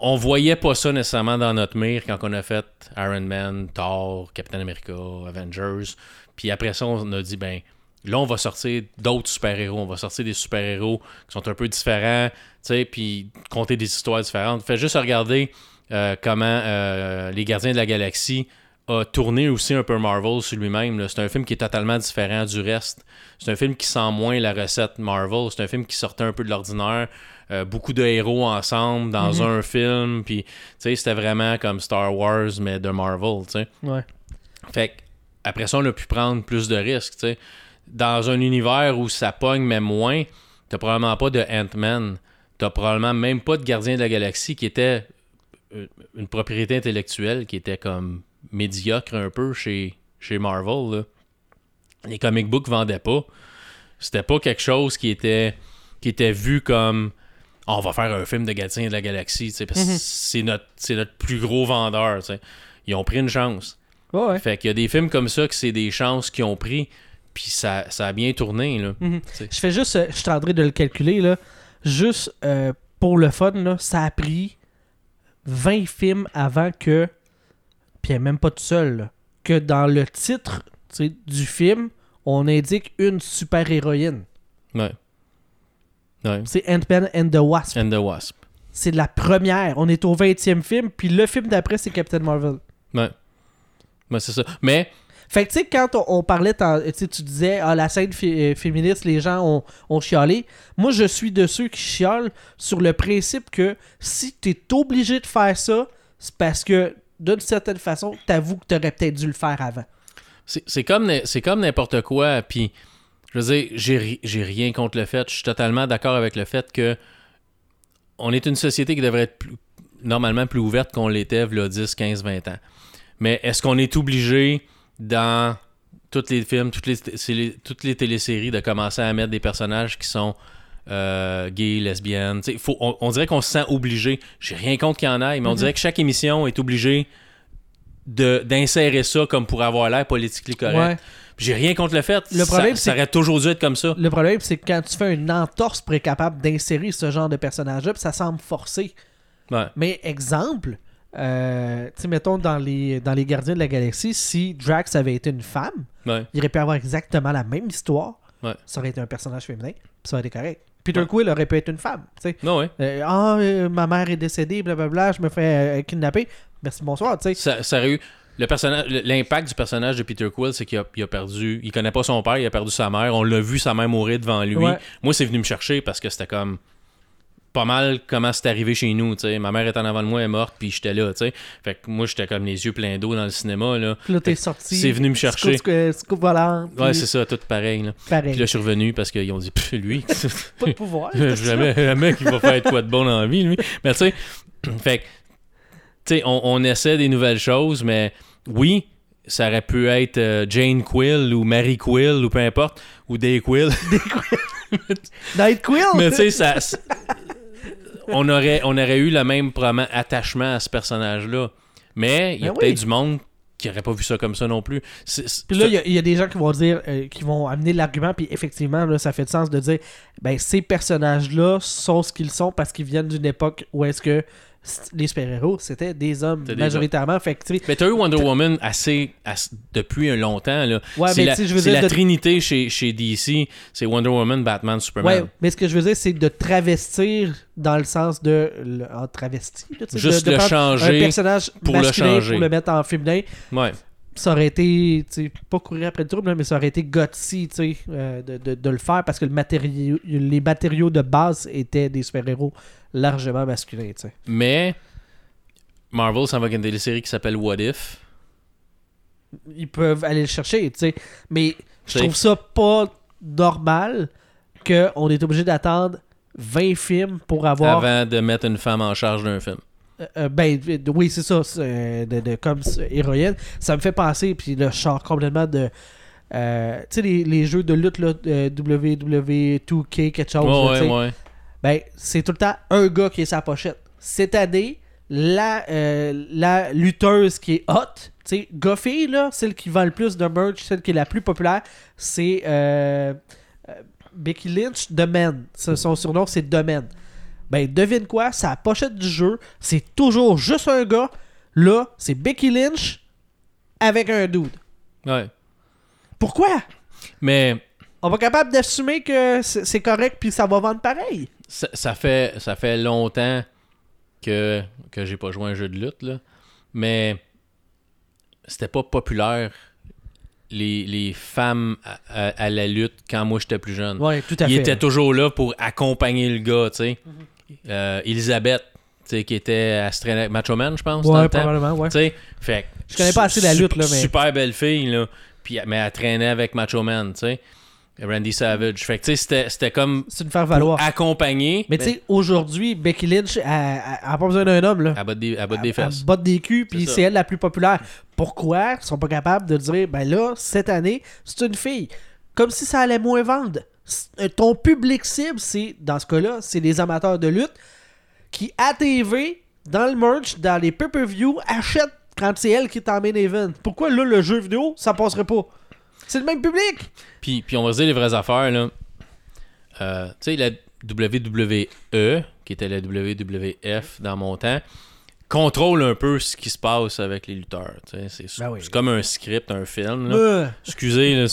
on voyait pas ça nécessairement dans notre mire quand on a fait Iron Man, Thor, Captain America, Avengers. Puis après ça, on a dit, ben, là, on va sortir d'autres super-héros. On va sortir des super-héros qui sont un peu différents, tu sais, puis compter des histoires différentes. Fais juste regarder euh, comment euh, Les Gardiens de la Galaxie a tourné aussi un peu Marvel sur lui-même. C'est un film qui est totalement différent du reste. C'est un film qui sent moins la recette Marvel. C'est un film qui sortait un peu de l'ordinaire. Euh, beaucoup de héros ensemble dans Mhm. un film. Puis, tu sais, c'était vraiment comme Star Wars, mais de Marvel, tu sais. Ouais. Fait après ça, on a pu prendre plus de risques, tu sais. Dans un univers où ça pogne, mais moins, t'as probablement pas de Ant-Man. T'as probablement même pas de Gardien de la Galaxie qui était une propriété intellectuelle qui était comme médiocre un peu chez, chez Marvel. là. Les comic books vendaient pas. C'était pas quelque chose qui était, qui était vu comme Ah, on va faire un film de Gardien de la Galaxie, parce Mhm. c'est notre, c'est notre plus gros vendeur. Ils ont pris une chance. Ouais, ouais. Fait qu'il y a des films comme ça que c'est des chances qu'ils ont pris, puis ça, ça a bien tourné. Là. Mhm. Je fais juste, euh, je suis en train de le calculer, là. Juste euh, pour le fun, là, ça a pris 20 films avant que, puis elle même pas tout seul, là, que dans le titre du film, on indique une super-héroïne. Ouais. Ouais. C'est Ant-Man and the Wasp. And the Wasp. C'est la première. On est au 20e film, puis le film d'après, c'est Captain Marvel. Ouais. Ouais, c'est ça. Mais, Fait que, tu sais, quand on, parlait, tu sais, tu disais, ah, la scène euh, féministe, les gens ont, ont chialé. Moi, je suis de ceux qui chialent sur le principe que si tu es obligé de faire ça, c'est parce que, d'une certaine façon, t'avoues que t'aurais peut-être dû le faire avant. c'est comme, comme n'importe quoi. Puis, je veux dire, j'ai ri- j'ai rien contre le fait. Je suis totalement d'accord avec le fait que on est une société qui devrait être plus- normalement plus ouverte qu'on l'était il 10, 15, 20 ans. Mais est-ce qu'on est obligé dans tous les films, toutes les, toutes les téléséries de commencer à mettre des personnages qui sont euh, gays, lesbiennes? Faut, on, on dirait qu'on se sent obligé. J'ai rien contre qu'il y en ait, mais on dirait que chaque émission est obligée de- d'insérer ça comme pour avoir l'air politiquement correct. Ouais. J'ai rien contre le fait. Le problème, ça, aurait toujours dû être comme ça. Le problème, c'est que quand tu fais une entorse pour être capable d'insérer ce genre de personnage-là, ça semble forcé. Ouais. Mais exemple, euh, tu sais, mettons dans les, dans les Gardiens de la Galaxie, si Drax avait été une femme, Ouais. il aurait pu avoir exactement la même histoire. Ouais. Ça aurait été un personnage féminin, ça aurait été correct. Peter Ouais. Quill aurait pu être une femme. tu sais. Non, ouais. Euh, Ah, euh, ma mère est décédée, blablabla, je me fais euh, kidnapper. Merci, bonsoir. tu sais. Ça, ça aurait eu. Le personnage, l'impact du personnage de Peter Quill, c'est qu'il a, il a perdu. Il connaît pas son père, il a perdu sa mère. On l'a vu sa mère mourir devant lui. Ouais. Moi, c'est venu me chercher parce que c'était comme pas mal comment c'est arrivé chez nous. tu sais. Ma mère est en avant de moi, elle est morte, puis j'étais là. tu sais. Fait que moi, j'étais comme les yeux pleins d'eau dans le cinéma. Là. Puis là, t'es sorti. C'est venu me chercher. Scoop, scoop volant. Ouais, puis c'est ça, tout pareil. Là. pareil. Puis là, je suis revenu parce qu'ils ont dit, lui. <laughs> Pas de <laughs> pouvoir. jamais, jamais qu'il va faire quoi de bon dans la vie, lui. Mais tu sais, <clears throat> fait tu sais, on, on essaie des nouvelles choses, mais oui, ça aurait pu être euh, Jane Quill ou Mary Quill ou peu importe, ou Day Quill. Night <laughs> Quill! mais tu sais, ça. On aurait, on aurait eu le même probablement attachement à ce personnage-là. Mais il y a Ben peut-être oui. du monde qui aurait pas vu ça comme ça non plus. Puis là, il y a- il y, a des gens qui vont dire, euh, qui vont amener l'argument, puis effectivement, là, ça fait du sens de dire, ben, ces personnages-là sont ce qu'ils sont parce qu'ils viennent d'une époque où est-ce que les super-héros, c'était des hommes des majoritairement. Fait que, Mais t'as eu Wonder Woman assez, assez- depuis un longtemps. Là. Ouais, c'est mais la, je veux dire la de- trinité chez, chez DC. C'est Wonder Woman, Batman, Superman. ouais, mais ce que je veux dire, c'est de travestir dans le sens de. Le, en travesti. tu sais, Juste de, de le changer Un personnage pour le changer. pour le mettre en féminin. Ouais. ça aurait été, tu sais, pas courir après le trouble, mais ça aurait été gutsy, tu sais, euh, de, de- de le faire parce que le matériau, les matériaux de base étaient des super-héros largement masculins, tu sais. Mais Marvel s'en va avec une télésérie qui s'appelle What If. Ils peuvent aller le chercher, tu sais. Mais je trouve ça pas normal qu'on est obligé d'attendre 20 films pour avoir. Avant de mettre une femme en charge d'un film. Euh, euh, ben, euh, oui, c'est ça, de, de- comme héroïne. Ça me fait penser, puis là, je sors complètement de. euh, tu sais, les, les jeux de lutte, là, euh, WWE2K, quelque chose. là, ouais, tu sais. ouais. Ben, c'est tout le temps un gars qui est sa pochette. Cette année, la, euh, la lutteuse qui est hot, tu sais, Goffy, là, celle qui vend le plus de merch, celle qui est la plus populaire, c'est euh, euh, Becky Lynch, The Man. Ce- Son surnom, c'est The Man. Ben, devine quoi, sa pochette du jeu, c'est toujours juste un gars. Là, c'est Becky Lynch avec un dude. Ouais. Pourquoi? Mais On va capable d'assumer que c'est c'est correct puis ça va vendre pareil. Ça, ça fait, ça fait longtemps que, que j'ai pas joué à un jeu de lutte. Là. Mais c'était pas populaire les, les femmes à, à- à la lutte quand moi j'étais plus jeune. Ouais, tout à il fait. était toujours là pour accompagner le gars, tu sais. Mhm. Euh, Elisabeth, tu sais, qui était à se traîner avec Macho Man, je pense, dans Ouais, le temps. probablement, ouais. Tu sais, fait que Je connais pas assez la lutte, là, mais- Super belle fille, là. Puis, mais elle traînait avec Macho Man, tu sais. Randy Savage. Fait que, tu sais, c'était- c'était comme C'est une faire pour valoir. accompagner. Mais tu sais, aujourd'hui, Becky Lynch, elle, elle- elle a pas besoin d'un homme, là. Elle botte des, elle botte Elle- des elle fesses. botte des culs, puis C'est elle la plus populaire. Pourquoi ils sont pas capables de dire, ben là, cette année, c'est une fille? Comme si ça allait moins vendre. Euh, Ton public cible, c'est, dans ce cas-là, c'est les amateurs de lutte qui, à TV, dans le merch, dans les pay-per-view, achètent quand c'est elle qui est en main event. Pourquoi là, le jeu vidéo, ça passerait pas? C'est le même public! Puis, puis on va se dire les vraies affaires, là. Euh, tu sais, la WWE, qui était la WWF dans mon temps, contrôle un peu ce qui se passe avec les lutteurs. C'est Ben oui. c'est comme un script, un film. là. Euh, Excusez, là,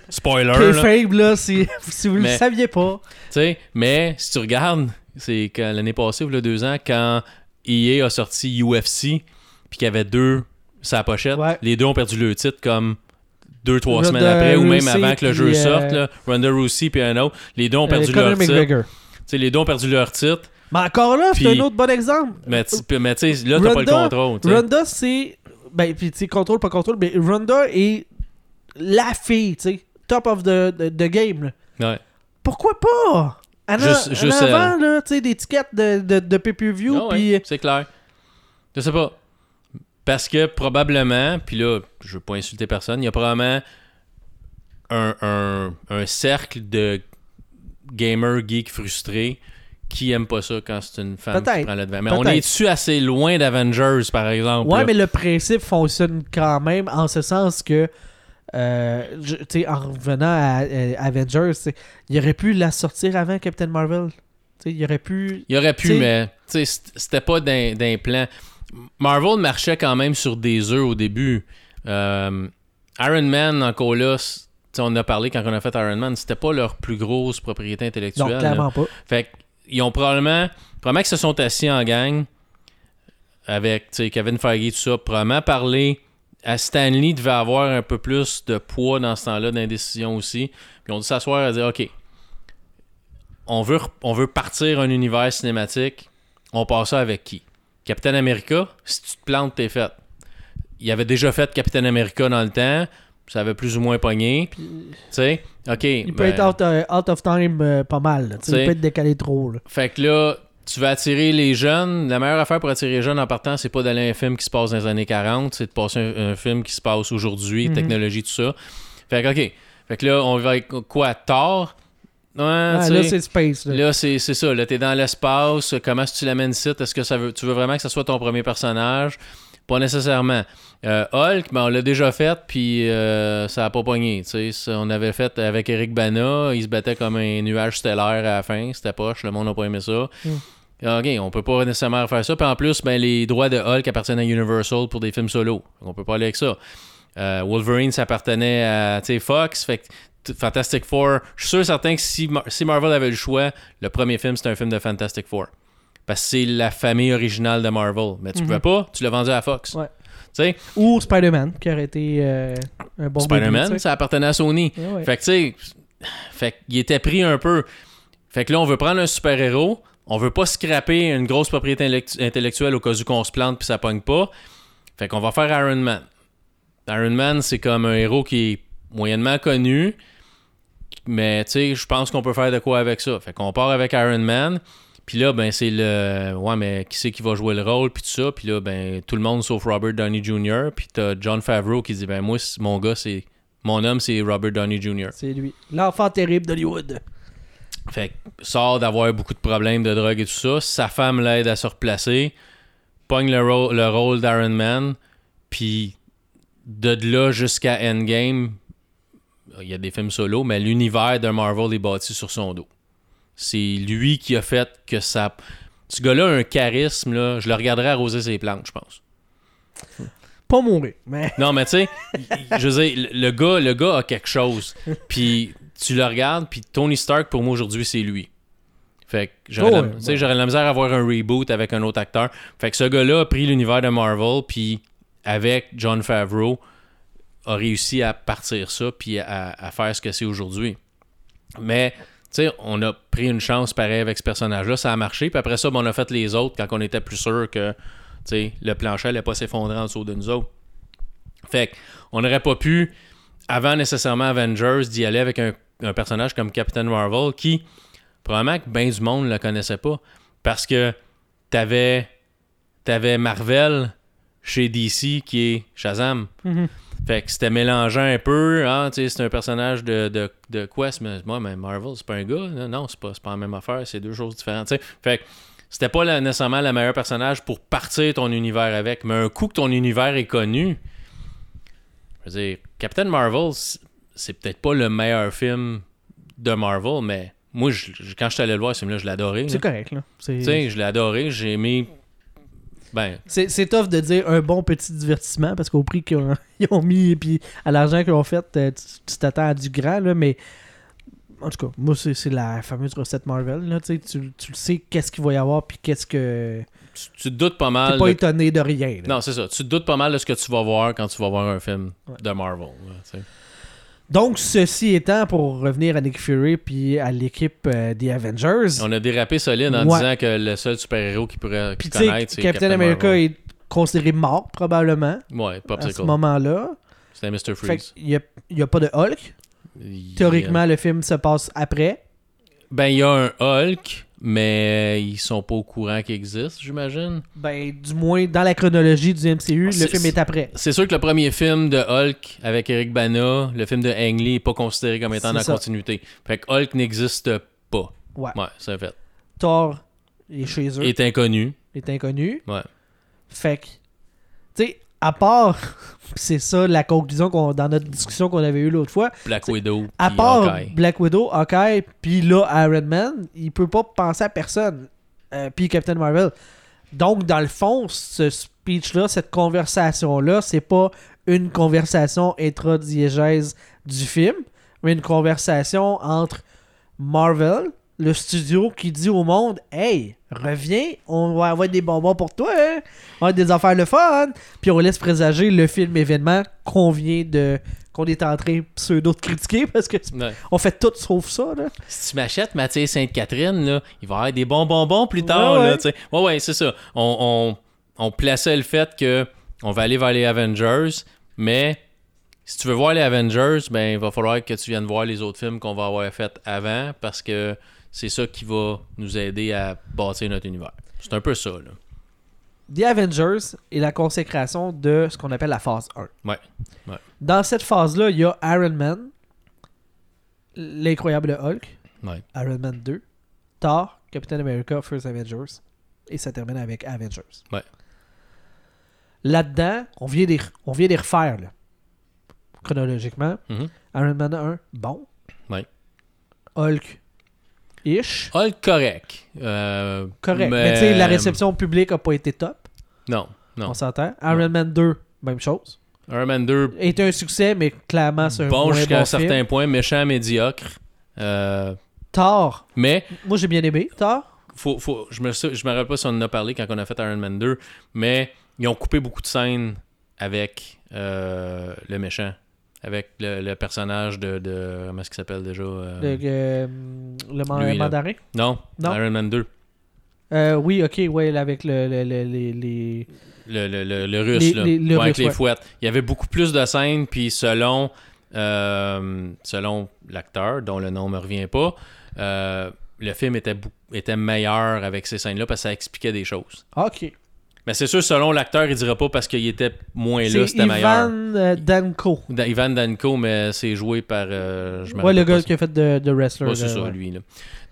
<laughs> spoiler. là. Kayfabe, là, si, <laughs> si vous le Mais- saviez pas. Tu sais, mais si tu regardes, c'est quand l'année passée, il y a deux ans, quand EA a sorti UFC, puis qu'il y avait deux sa pochette, Ouais. les deux ont perdu le titre comme deux, trois Ronda semaines après, ou même Rousey avant que le jeu euh, sorte. Là, Ronda Rousey puis un autre, les deux ont perdu Euh, leur Conor titre. Tu McGregor. sais, les deux ont perdu leur titre, Mais encore là, c'est un autre bon exemple. mais tu puis- mais tu sais, là, t'as pas le contrôle. tu sais. Ronda, c'est. Ben, puis tu sais, contrôle, pas contrôle, mais Ronda est la fille, tu sais. Top of the, the, the game, là. Ouais. Pourquoi pas? En, Juste- juste avant, là, tu sais, des tickets de, de, de pay-per-view, Ah ouais, puis... c'est clair. Je sais pas. Parce que probablement, puis là, je veux pas insulter personne, il y a probablement un, un- un cercle de gamers geeks frustrés qui aiment pas ça quand c'est une femme qui prend le devant. Mais on est-tu assez loin d'Avengers, par exemple? Ouais, là? mais le principe fonctionne quand même en ce sens que, euh, je- tu sais, en revenant à, Avengers, il aurait pu la sortir avant Captain Marvel. Il aurait pu. Il aurait pu, T'sais- mais c'était pas d'un plan. Marvel marchait quand même sur des œufs au début. Euh, Iron Man, encore là, on en a parlé quand on a fait Iron Man, c'était pas leur plus grosse propriété Non, intellectuelle. là. clairement pas. Fait qu'ils ont probablement, probablement qu'ils se sont assis en gang avec Kevin Feige, tout ça, probablement parlé à Stanley devait avoir un peu plus de poids dans ce temps-là d'indécision aussi. Puis ils ont dû s'asseoir et dire OK, on veut, on veut partir un univers cinématique, on passe ça avec qui? Captain America, si tu te plantes, t'es fait. Il avait déjà fait Captain America dans le temps, ça avait plus ou moins pogné. Tu sais, OK. Il peut ben- être out, euh, out of time euh, pas mal. Il peut être décalé trop. Là. Fait que là, tu vas attirer les jeunes. La meilleure affaire pour attirer les jeunes en partant, c'est pas d'aller à un film qui se passe dans les années 40, c'est de passer un, un film qui se passe aujourd'hui, Mhm. technologie, tout ça. Fait que, OK. Fait que là, on va avec quoi? Thor Ouais, Ah, là, c'est Space. Là. Là, c'est ça. Là, t'es dans l'espace. Comment est-ce que tu l'amènes ici? Est-ce que ça veut, tu veux vraiment que ça soit ton premier personnage? Pas nécessairement. Euh, Hulk, ben, on l'a déjà fait, puis euh, ça a pas pogné. On avait fait avec Eric Bana. Il se battait comme un nuage stellaire à la fin. C'était poche. Le monde n'a pas aimé ça. Mm. OK, on peut pas nécessairement faire ça. Puis en plus, ben, les droits de Hulk appartiennent à Universal pour des films solo. On peut pas aller avec ça. Euh, Wolverine, ça appartenait à Fox. Fait Fantastic Four, je suis sûr et certain que si, Mar- si Marvel avait le choix, le premier film, c'était un film de Fantastic Four. Parce que c'est la famille originale de Marvel. Mais tu Mhm. pouvais pas, tu l'as vendu à Fox. Ouais. Ou Spider-Man, qui aurait été euh, un bon début, Spider-Man, ça appartenait à Sony. Ouais, ouais. Fait que tu sais, fait qu'il était pris un peu. Fait que là, on veut prendre un super-héros. On veut pas scraper une grosse propriété intellect- intellectuelle au cas où qu'on se plante puis ça pogne pas. Fait qu'on va faire Iron Man. Iron Man, c'est comme un héros qui est moyennement connu. Mais tu sais, je pense qu'on peut faire de quoi avec ça. Fait qu'on part avec Iron Man. Puis là, ben, c'est le. Ouais, mais qui c'est qui va jouer le rôle, puis tout ça. Puis là, ben, tout le monde sauf Robert Downey Jr. Puis t'as John Favreau qui dit, ben, moi, mon gars, c'est. Mon homme, c'est Robert Downey Jr. C'est lui. L'enfant terrible d'Hollywood. Fait que sort d'avoir beaucoup de problèmes de drogue et tout ça. Sa femme l'aide à se replacer. Pogne le, rôle- le rôle d'Iron Man. Puis de là jusqu'à Endgame, il y a des films solo, mais l'univers de Marvel est bâti sur son dos. C'est lui qui a fait que ça. Ce gars-là a un charisme, là. Je le regarderais arroser ses plantes, je pense. Pas mourir, mais. Non, mais tu sais, je veux dire, le- gars, le gars a quelque chose. Puis tu le regardes, puis Tony Stark, pour moi, aujourd'hui, c'est lui. Fait que j'aurais, Oh, la, ouais, tu sais, j'aurais la misère à avoir un reboot avec un autre acteur. Fait que ce gars-là a pris l'univers de Marvel, puis avec John Favreau, a réussi à partir ça, puis à, faire ce que c'est aujourd'hui. Mais, tu sais, on a pris une chance pareil avec ce personnage-là, ça a marché, puis après ça, ben, on a fait les autres quand on était plus sûr que, le plancher allait pas s'effondrer en dessous de nous autres. Fait on n'aurait pas pu, avant nécessairement Avengers, d'y aller avec un, un personnage comme Captain Marvel qui, probablement que bien du monde ne le connaissait pas. Parce que t'avais, t'avais Marvel chez DC qui est Shazam. Mhm. Fait que c'était mélangeant un peu. Tu sais, c'est un personnage de, de, de Quest, mais moi, mais Marvel, c'est pas un gars. là? Non, c'est pas, pas la même affaire. C'est deux choses différentes. tu sais. Fait que c'était pas la- nécessairement le meilleur personnage pour partir ton univers avec. Mais un coup que ton univers est connu, je veux dire, Captain Marvel, c'est- peut-être pas le meilleur film de Marvel, mais moi, je- quand je suis allé le voir, ce film-là, je là. C'est correct, là. Tu sais, je l'ai adoré. J'ai aimé Ben, C'est tough de dire un bon petit divertissement parce qu'au prix qu'ils ont, <laughs> mis et puis à l'argent qu'ils ont fait, euh, tu t'attends à du grand, là, mais en tout cas, moi, c'est la fameuse recette Marvel. Là, tu, sais, tu, le sais qu'est-ce qu'il va y avoir puis qu'est-ce que. tu, tu te doutes pas T'es mal. pas de- étonné de rien. là. Non, c'est ça. Tu te doutes pas mal de ce que tu vas voir quand tu vas voir un film Ouais. de Marvel. là. Donc, ceci étant, pour revenir à Nick Fury puis à l'équipe euh, des Avengers, On a dérapé solide en Ouais. disant que le seul super-héros qui pourrait qui connaître, c'est Captain America Marvel. est considéré mort probablement Ouais, à ce moment-là. C'était Mr. Freeze. qu'il n'y a, il y a pas de Hulk. Il- Théoriquement, le film se passe après. Ben, il y a un Hulk, mais ils sont pas au courant qu'il existe, j'imagine. Ben, du moins, dans la chronologie du MCU, le film est après. C'est sûr que le premier film de Hulk avec Eric Bana, le film de Ang Lee, est pas considéré comme étant dans la continuité. Fait que Hulk n'existe pas. Ouais. Ouais, c'est un fait. Thor est chez eux, est inconnu. est inconnu. Ouais. Fait que, tu sais, à part, <laughs> c'est ça la conclusion qu'on, dans notre discussion qu'on avait eue l'autre fois, Black Widow. à part Hawkeye. Black Widow, Hawkeye, puis là, Iron Man, il peut pas penser à personne. Euh, puis Captain Marvel. Donc, dans le fond, ce speech-là, cette conversation-là, c'est pas une conversation intradiégèse du film, mais une conversation entre Marvel, le studio qui dit au monde Hey, reviens, on va avoir des bonbons pour toi, hein? on va avoir des affaires le fun. Puis on laisse présager le film événement qu'on vient de. qu'on est en train pseudo de critiquer parce que Ouais. on fait tout sauf ça, là. Si tu m'achètes Mathieu Sainte-Catherine, là, il va y avoir des bons bonbons plus tard. Ouais, là, ouais. tu sais. ouais, ouais, c'est ça. On, on, on plaçait le fait que on va aller vers les Avengers, mais si tu veux voir les Avengers, ben il va falloir que tu viennes voir les autres films qu'on va avoir fait avant parce que c'est ça qui va nous aider à bâtir notre univers. C'est un peu ça, là. The Avengers est la consécration de ce qu'on appelle la phase 1. Ouais, ouais. Dans cette phase-là, il y a Iron Man, l'incroyable Hulk, Ouais. Iron Man 2, Thor, Captain America, First Avengers, et ça termine avec Avengers. Ouais. Là-dedans, on vient des, on vient des refaire, là. chronologiquement. Mhm. Iron Man 1, bon. Hulk, ish? Hulk correct. Euh, Correct. Mais, tu sais, la réception publique a pas été top. Non, non. On s'entend. Iron Man 2, même chose. Iron Man 2, Est un succès, mais clairement, c'est un bon jusqu'à bon un certain film. point, méchant, médiocre. Euh, Thor, mais moi j'ai bien aimé. Thor, faut, faut, je me je me rappelle pas si on en a parlé quand on a fait Iron Man 2, mais ils ont coupé beaucoup de scènes avec euh, le méchant, avec le, le personnage de, de comment est-ce qu'il s'appelle déjà euh, le, euh, le man- lui, là. mandarin? Non, Non? Iron Man 2, Euh, oui, ok, ouais, avec le, le- le- les, le, le, le, le russe Les- là, les- le Ouais, avec Russe, les ouais. fouettes. Il y avait beaucoup plus de scènes, puis selon euh, selon l'acteur dont le nom me revient pas, euh, le film était était meilleur avec ces scènes-là parce que ça expliquait des choses. Ok. Mais c'est sûr, selon l'acteur, il dira pas parce qu'il était moins là, C'est c'était meilleur. Ivan euh, Danko. Da- Ivan Danko, mais c'est joué par. euh, je Ouais, le gars qui a fait de, de wrestler. Ouais, c'est ça, ouais. lui. Là.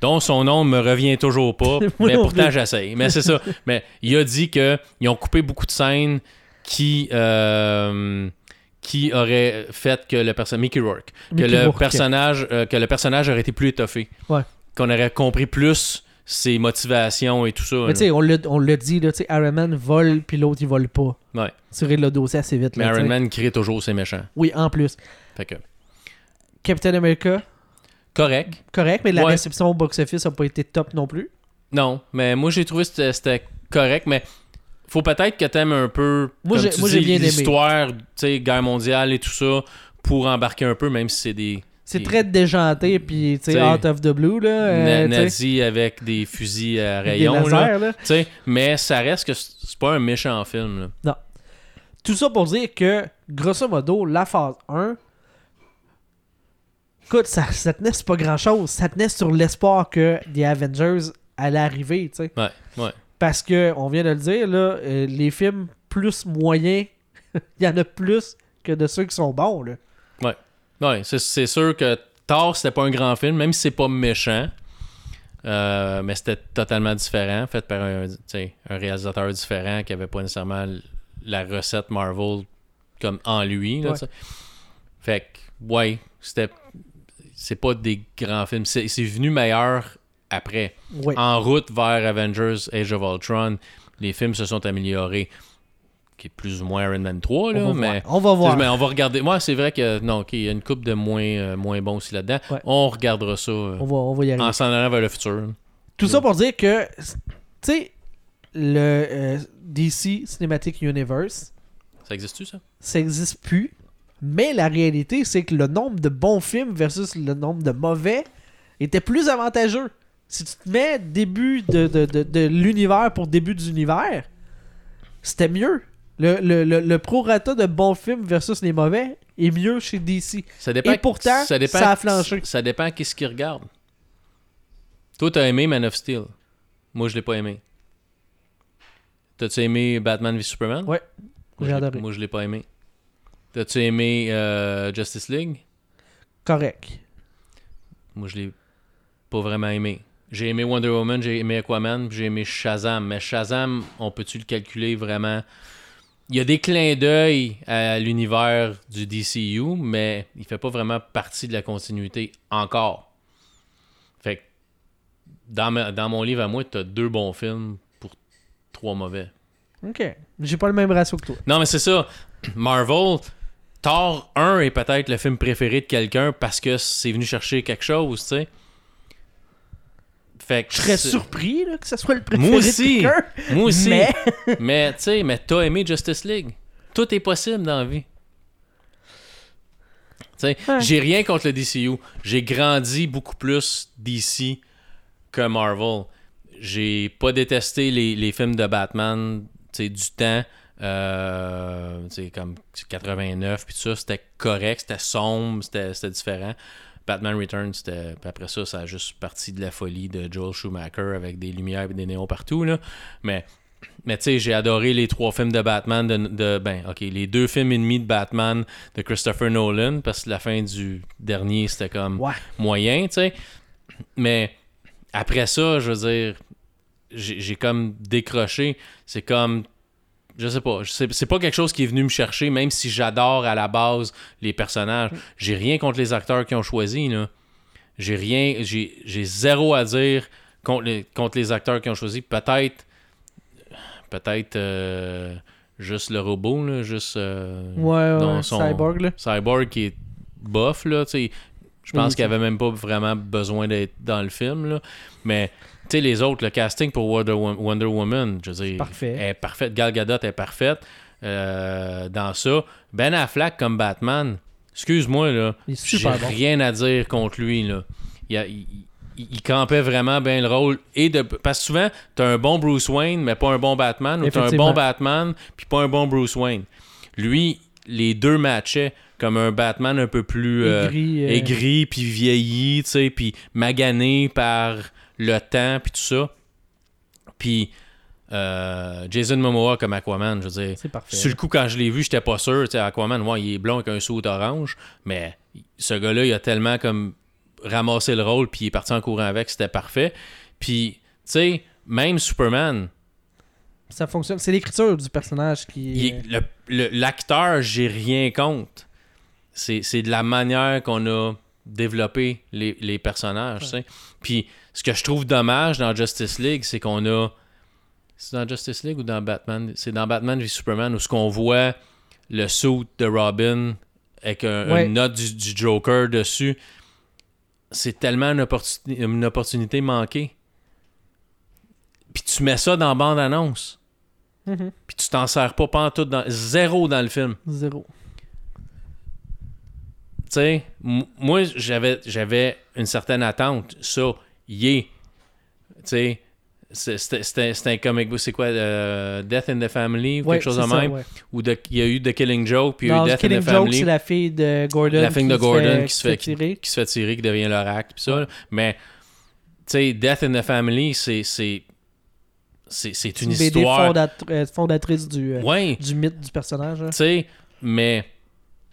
Donc, son nom me revient toujours pas, <laughs> mais pourtant, j'essaye. Mais c'est ça. <laughs> Mais il a dit qu'ils ont coupé beaucoup de scènes qui, euh, qui auraient fait que le personnage. Mickey Rourke. Que Mickey le, Rourke. personnage, euh, que le personnage aurait été plus étoffé. Ouais. Qu'on aurait compris plus ses motivations et tout ça. Mais tu sais, on l'a dit, là, tu sais, Iron Man vole, puis l'autre, il vole pas. Ouais. Tirer le dossier assez vite. Mais là, Iron. Man crée toujours ses méchants. Oui, en plus. Fait que. Captain America, Correct. correct, mais la Ouais. réception au box-office a pas été top non plus. Non, mais moi j'ai trouvé que c'était- correct, mais faut peut-être que t'aimes un peu Moi, comme tu moi, dis, l'histoire, tu sais, guerre mondiale et tout ça, pour embarquer un peu, même si c'est des C'est très déjanté, puis tu sais, out of the blue, là. euh, na- tu sais, nazis avec des fusils à rayons, lasers, là. mais ça reste que c'est pas un méchant film. Là. Tout ça pour dire que, grosso modo, la phase 1, écoute, ça, ça tenait sur pas grand-chose. Ça tenait sur l'espoir que The Avengers allait arriver, tu sais. Ouais, ouais. Parce que, on vient de le dire, là, euh, les films plus moyens, <laughs> il y en a plus que de ceux qui sont bons, là. Ouais, c'est- sûr que Thor, c'était pas un grand film, même si c'est pas méchant. euh, mais c'était totalement différent, fait par un, réalisateur différent qui avait pas nécessairement la recette Marvel comme en lui. là, Ouais. Fait que, ouais, c'était. C'est pas des grands films. C'est venu meilleur après. En route vers Avengers Age of Ultron, les films se sont améliorés. Qui est plus ou moins Iron Man 3, là, on, va mais. voir. on va voir. Mais on va regarder. Moi, c'est vrai que non, ok, il y a une coupe de moins, euh, moins bons aussi là-dedans. Ouais. On regardera ça euh, On va, on va y arriver. en s'en allant vers le futur. Tout ça pour dire que, tu sais, le euh, DC Cinematic Universe, Ça existe-tu, ça? ça existe plus. Mais la réalité, c'est que le nombre de bons films versus le nombre de mauvais était plus avantageux. Si tu te mets début de, de, de, de l'univers pour début d'univers, c'était mieux. Le, le, le, le prorata de bons films versus les mauvais est mieux chez DC. Ça dépend. Et pourtant, ça a flanché. Ça dépend qu'est-ce qu'ils regardent. Toi, t'as aimé Man of Steel? Moi, je l'ai pas aimé. T'as-tu aimé Batman v Superman? Ouais, Moi, j'ai je l'ai- adoré. Moi, je l'ai pas aimé. T'as-tu aimé euh, Justice League? Correct. Moi, je l'ai pas vraiment aimé. J'ai aimé Wonder Woman, j'ai aimé Aquaman, puis j'ai aimé Shazam. Mais Shazam, on peut-tu le calculer vraiment? Il y a des clins d'œil à l'univers du DCU, mais il fait pas vraiment partie de la continuité encore. Fait que dans, ma- dans mon livre à moi, t'as deux bons films pour trois mauvais. Ok. J'ai pas le même ratio que toi. Non, mais c'est ça. <clears throat> Marvel, Thor 1 est peut-être le film préféré de quelqu'un parce que c'est venu chercher quelque chose, tu sais. Fait que Je serais surpris là, que ce soit le préféré Moi de aussi. quelqu'un, Moi aussi. Mais <laughs> Mais tu sais, mais t'as aimé Justice League. Tout est possible dans la vie. Ouais. j'ai rien contre le DCU. J'ai grandi beaucoup plus DC que Marvel. J'ai pas détesté les, les films de Batman, du temps. Euh, comme 89 puis tout ça, c'était correct, c'était sombre, c'était c'était différent. Batman Returns, c'était après ça, ça a juste parti de la folie de Joel Schumacher avec des lumières et des néons partout là. Mais mais tu sais, j'ai adoré les trois films de Batman, de, de- ben, ok, les deux films et demi de Batman de Christopher Nolan, parce que la fin du dernier, c'était comme ouais. moyen, tu sais. Mais après ça, je veux dire, j'ai comme décroché. C'est comme, je sais pas, c'est pas quelque chose qui est venu me chercher, même si j'adore à la base les personnages. J'ai rien contre les acteurs qui ont choisi, là. J'ai rien, j'ai zéro à dire contre les, contre les acteurs qui ont choisi. Peut-être, peut-être euh, juste le robot, là, juste euh, Ouais, ouais, dans ouais, son- Cyborg là. Cyborg qui est bof, là, tu sais. Je pense Oui, qu'il avait même pas vraiment besoin d'être dans le film, là. Mais, sais, les autres, le casting pour Wonder, Wo- Wonder Woman, je veux dire, Parfait. est parfaite. Gal Gadot est parfaite euh, dans ça. Ben Affleck comme Batman, excuse-moi, là, j'ai bon. rien à dire contre lui, là. Il, a- il- il- il campait vraiment bien le rôle. Et de, parce que souvent, t'as un bon Bruce Wayne, mais pas un bon Batman, ou t'as un bon Batman, puis pas un bon Bruce Wayne. Lui, les deux matchaient comme un Batman un peu plus euh, Aigri, euh, aigri, puis vieilli, tu sais, puis magané par le temps, puis tout ça. Puis euh, Jason Momoa comme Aquaman, je veux dire, C'est parfait. sur le coup, quand je l'ai vu, j'étais pas sûr. Tu sais, Aquaman, ouais, il est blond avec un saut orange, mais ce gars-là, il a tellement comme ramassé le rôle, puis il est parti en courant avec, c'était parfait. Puis, tu sais, même Superman, Ça fonctionne. C'est l'écriture du personnage qui. est- le- le- l'acteur, j'ai rien contre. C'est, c'est de la manière qu'on a développé les, les personnages. tu sais. Puis, ce que je trouve dommage dans Justice League, c'est qu'on a. C'est dans Justice League ou dans Batman? C'est dans Batman v Superman où ce qu'on voit le suit de Robin avec un- Ouais. une note du, du Joker dessus. C'est tellement une, opportuni- une opportunité manquée. Puis tu mets ça dans bande-annonce. Mhm. Puis tu t'en sers pas pantoute dans zéro dans le film. Zéro. Tu sais, moi j'avais j'avais une certaine attente, ça y est. Tu sais, c'était un comic book, c'est quoi euh, Death in the Family ou Ouais, quelque chose de même? ouais. ou de- il y a eu The Killing Joke puis il y a eu Death Killing in the Joke, Family c'est la fille de Gordon. La fille qui de se Gordon fait- qui se fait- tirer. qui se fait tirer qui devient l'oracle puis ça mais tu sais Death in the Family c'est c'est une BD histoire fondat- euh, fondatrice du, euh, ouais du mythe du personnage. hein. Tu sais, mais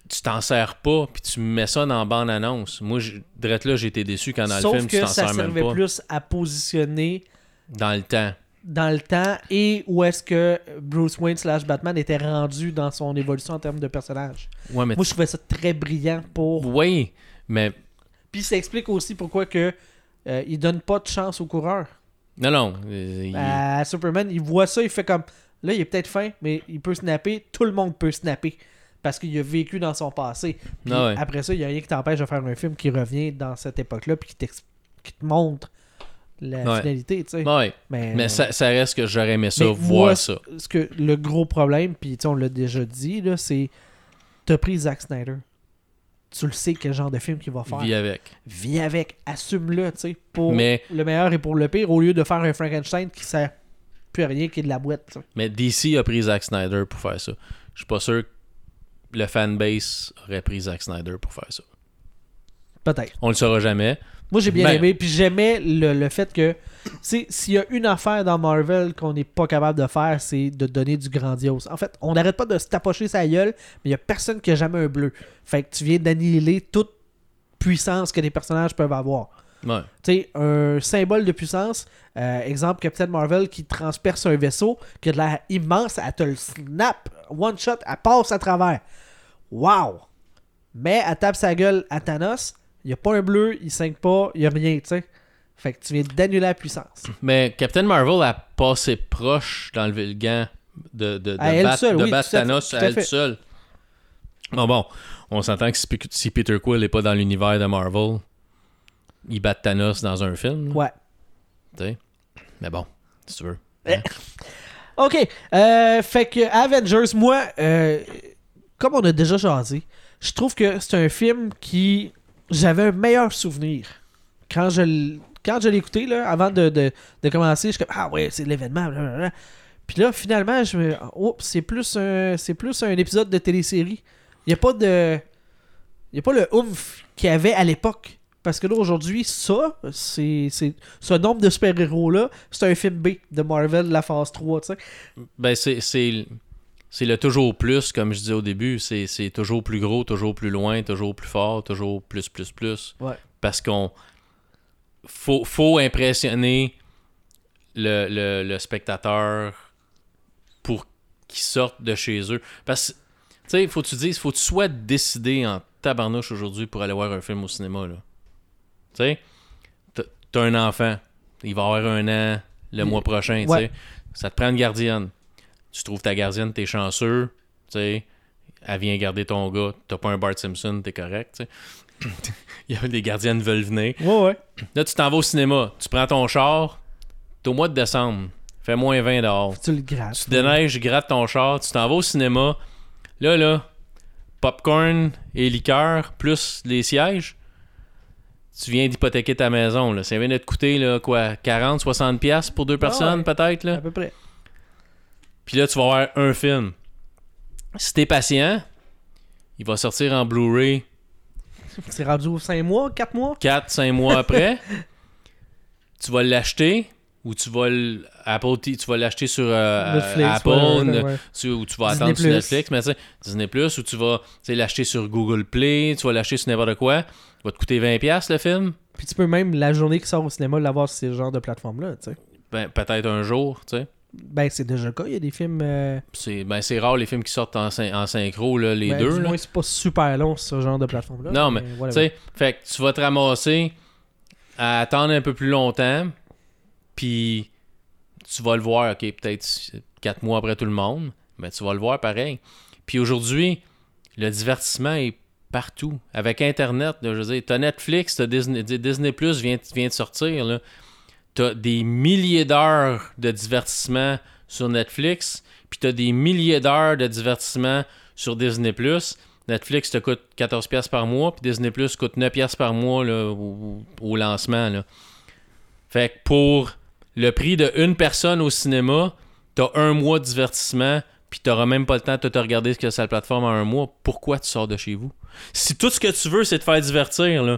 tu t'en sers pas, puis tu mets ça dans bande-annonce. Moi, je- direct là, j'ai été déçu quand dans Sauf le film, tu t'en ça sers même servait pas. plus à positionner Dans le temps. dans le temps et où est-ce que Bruce Wayne slash Batman était rendu dans son évolution en termes de personnage. Ouais, mais Moi, je trouvais ça très brillant pour... Oui, mais Puis ça explique aussi pourquoi que euh, il donne pas de chance aux coureurs. Non, non. euh, il- À Superman, il voit ça, il fait comme. Là, il est peut-être fin, mais il peut snapper. Tout le monde peut snapper. Parce qu'il a vécu dans son passé. Puis Ah ouais. Après ça, il n'y a rien qui t'empêche de faire un film qui revient dans cette époque-là, puis qui, te montre la Ouais. finalité, tu sais. Ouais. Mais, Mais ça, ça reste que j'aurais aimé ça, voir moi, ça. ce que le gros problème, puis on l'a déjà dit, c'est. T'as pris Zack Snyder. Tu le sais quel genre de film qu'il va faire. Vis avec. Vis avec, assume-le, tu sais, pour Mais, le meilleur et pour le pire, au lieu de faire un Frankenstein qui sert plus à rien, qui est de la boîte. mais DC a pris Zack Snyder pour faire ça. Je suis pas sûr que le fanbase aurait pris Zack Snyder pour faire ça. Peut-être. On le saura jamais. Moi, j'ai bien Ben- aimé, puis j'aimais le, le fait que, s'il y a une affaire dans Marvel qu'on n'est pas capable de faire, c'est de donner du grandiose. En fait, on n'arrête pas de se tapocher sa gueule, mais il n'y a personne qui a jamais un bleu. Fait que tu viens d'annihiler toute puissance que les personnages peuvent avoir. Ouais. Tu sais, un symbole de puissance, euh, exemple Captain Marvel qui transperce un vaisseau, qui a de l'air immense, elle te le snap, one shot, elle passe à travers. Wow! Mais elle tape sa gueule à Thanos, il n'y a pas un bleu, il saigne pas, il n'y a rien, tu sais. Fait que tu viens d'annuler la puissance. Mais Captain Marvel a passé proche d'enlever le gant de, de, de À elle battre, seule, de oui, battre tout à fait, Thanos à à elle seule. Bon, bon, on s'entend que si Peter Quill n'est pas dans l'univers de Marvel, il bat Thanos dans un film. Ouais. tu sais. Mais bon, si tu veux. Ok, euh, fait que Avengers, moi, euh, comme on a déjà jasé, je trouve que c'est un film qui. J'avais un meilleur souvenir. Quand je, l- quand je l'ai écouté, là, avant de, de, de commencer, je suis comme Ah ouais, c'est l'événement. blablabla. Puis là, finalement, je me. Oh, c'est plus un. C'est plus un épisode de télésérie. Il n'y a pas de. Il n'y a pas le oomph qu'il y avait à l'époque. Parce que là, aujourd'hui, ça, c'est. Ce nombre de super-héros-là, c'est un film B de Marvel, la phase 3, tu sais. Ben, c'est, c'est, le toujours plus, comme je disais au début. C'est, c'est toujours plus gros, toujours plus loin, toujours plus fort, toujours plus, plus, plus. Ouais. Parce qu'on. Faut, faut impressionner le, le, le spectateur pour qu'il sorte de chez eux. Parce que, tu sais, faut que tu dises, faut que tu sois décidé en tabarnouche aujourd'hui pour aller voir un film au cinéma, là. Tu sais, t'as- un enfant, il va avoir un an le mois prochain, tu Ouais. sais. Ça te prend une gardienne. Tu trouves ta gardienne, t'es chanceux, tu sais. Elle vient garder ton gars, t'as pas un Bart Simpson, t'es correct, tu sais. <laughs> Il y a des gardiennes veulent venir. Ouais, ouais. Là, tu t'en vas au cinéma, tu prends ton char, t'es au mois de décembre, fait moins 20 dehors. Tu le grattes. Tu déneiges, grattes ton char, tu t'en vas au cinéma. Là, là, popcorn et liqueur, plus les sièges. Tu viens d'hypothéquer ta maison. Là. Ça vient de te coûter là, quoi, 40, 60 pièces pour deux personnes, ouais. peut-être. À peu près. Puis là, tu vas voir un film. Si t'es patient, il va sortir en Blu-ray <laughs> C'est rendu aux 5 mois, 4 mois? 4-5 mois après. <laughs> tu vas l'acheter ou tu vas Apple tu vas l'acheter sur euh, Netflix, Apple ouais, ne- ouais, ouais. tu- ou tu vas Disney attendre sur. Netflix, mais tu sais, Disney Plus, ou tu vas l'acheter sur Google Play, tu vas l'acheter sur n'importe quoi. Va te coûter 20$ le film. Puis tu peux même, la journée qui sort au cinéma, l'avoir sur ce genre de plateforme-là, tu sais. Ben, peut-être un jour, tu sais. Ben, c'est déjà le cas. Il y a des films. euh, C'est ben, c'est rare les films qui sortent en, syn- en synchro, là, les ben, deux. Du là. c'est pas super long, ce genre de plateforme-là. Non, mais, voilà, Tu sais, fait que tu vas te ramasser à attendre un peu plus longtemps, puis tu vas le voir, ok, peut-être quatre mois après tout le monde, mais tu vas le voir pareil. Puis aujourd'hui, le divertissement est partout. Avec Internet, là, je veux dire, t'as Netflix, t'as Disney, Disney Plus vient, vient de sortir, là. T'as des milliers d'heures de divertissement sur Netflix, puis t'as des milliers d'heures de divertissement sur Disney Plus. Netflix te coûte 14$ piastres par mois, puis Disney Plus coûte 9$ piastres par mois là, au, au lancement. Là. Fait que pour le prix de une personne au cinéma, t'as un mois de divertissement, puis t'auras même pas le temps de te regarder ce que c'est la plateforme en un mois. Pourquoi tu sors de chez vous? Si tout ce que tu veux, c'est te faire divertir, là,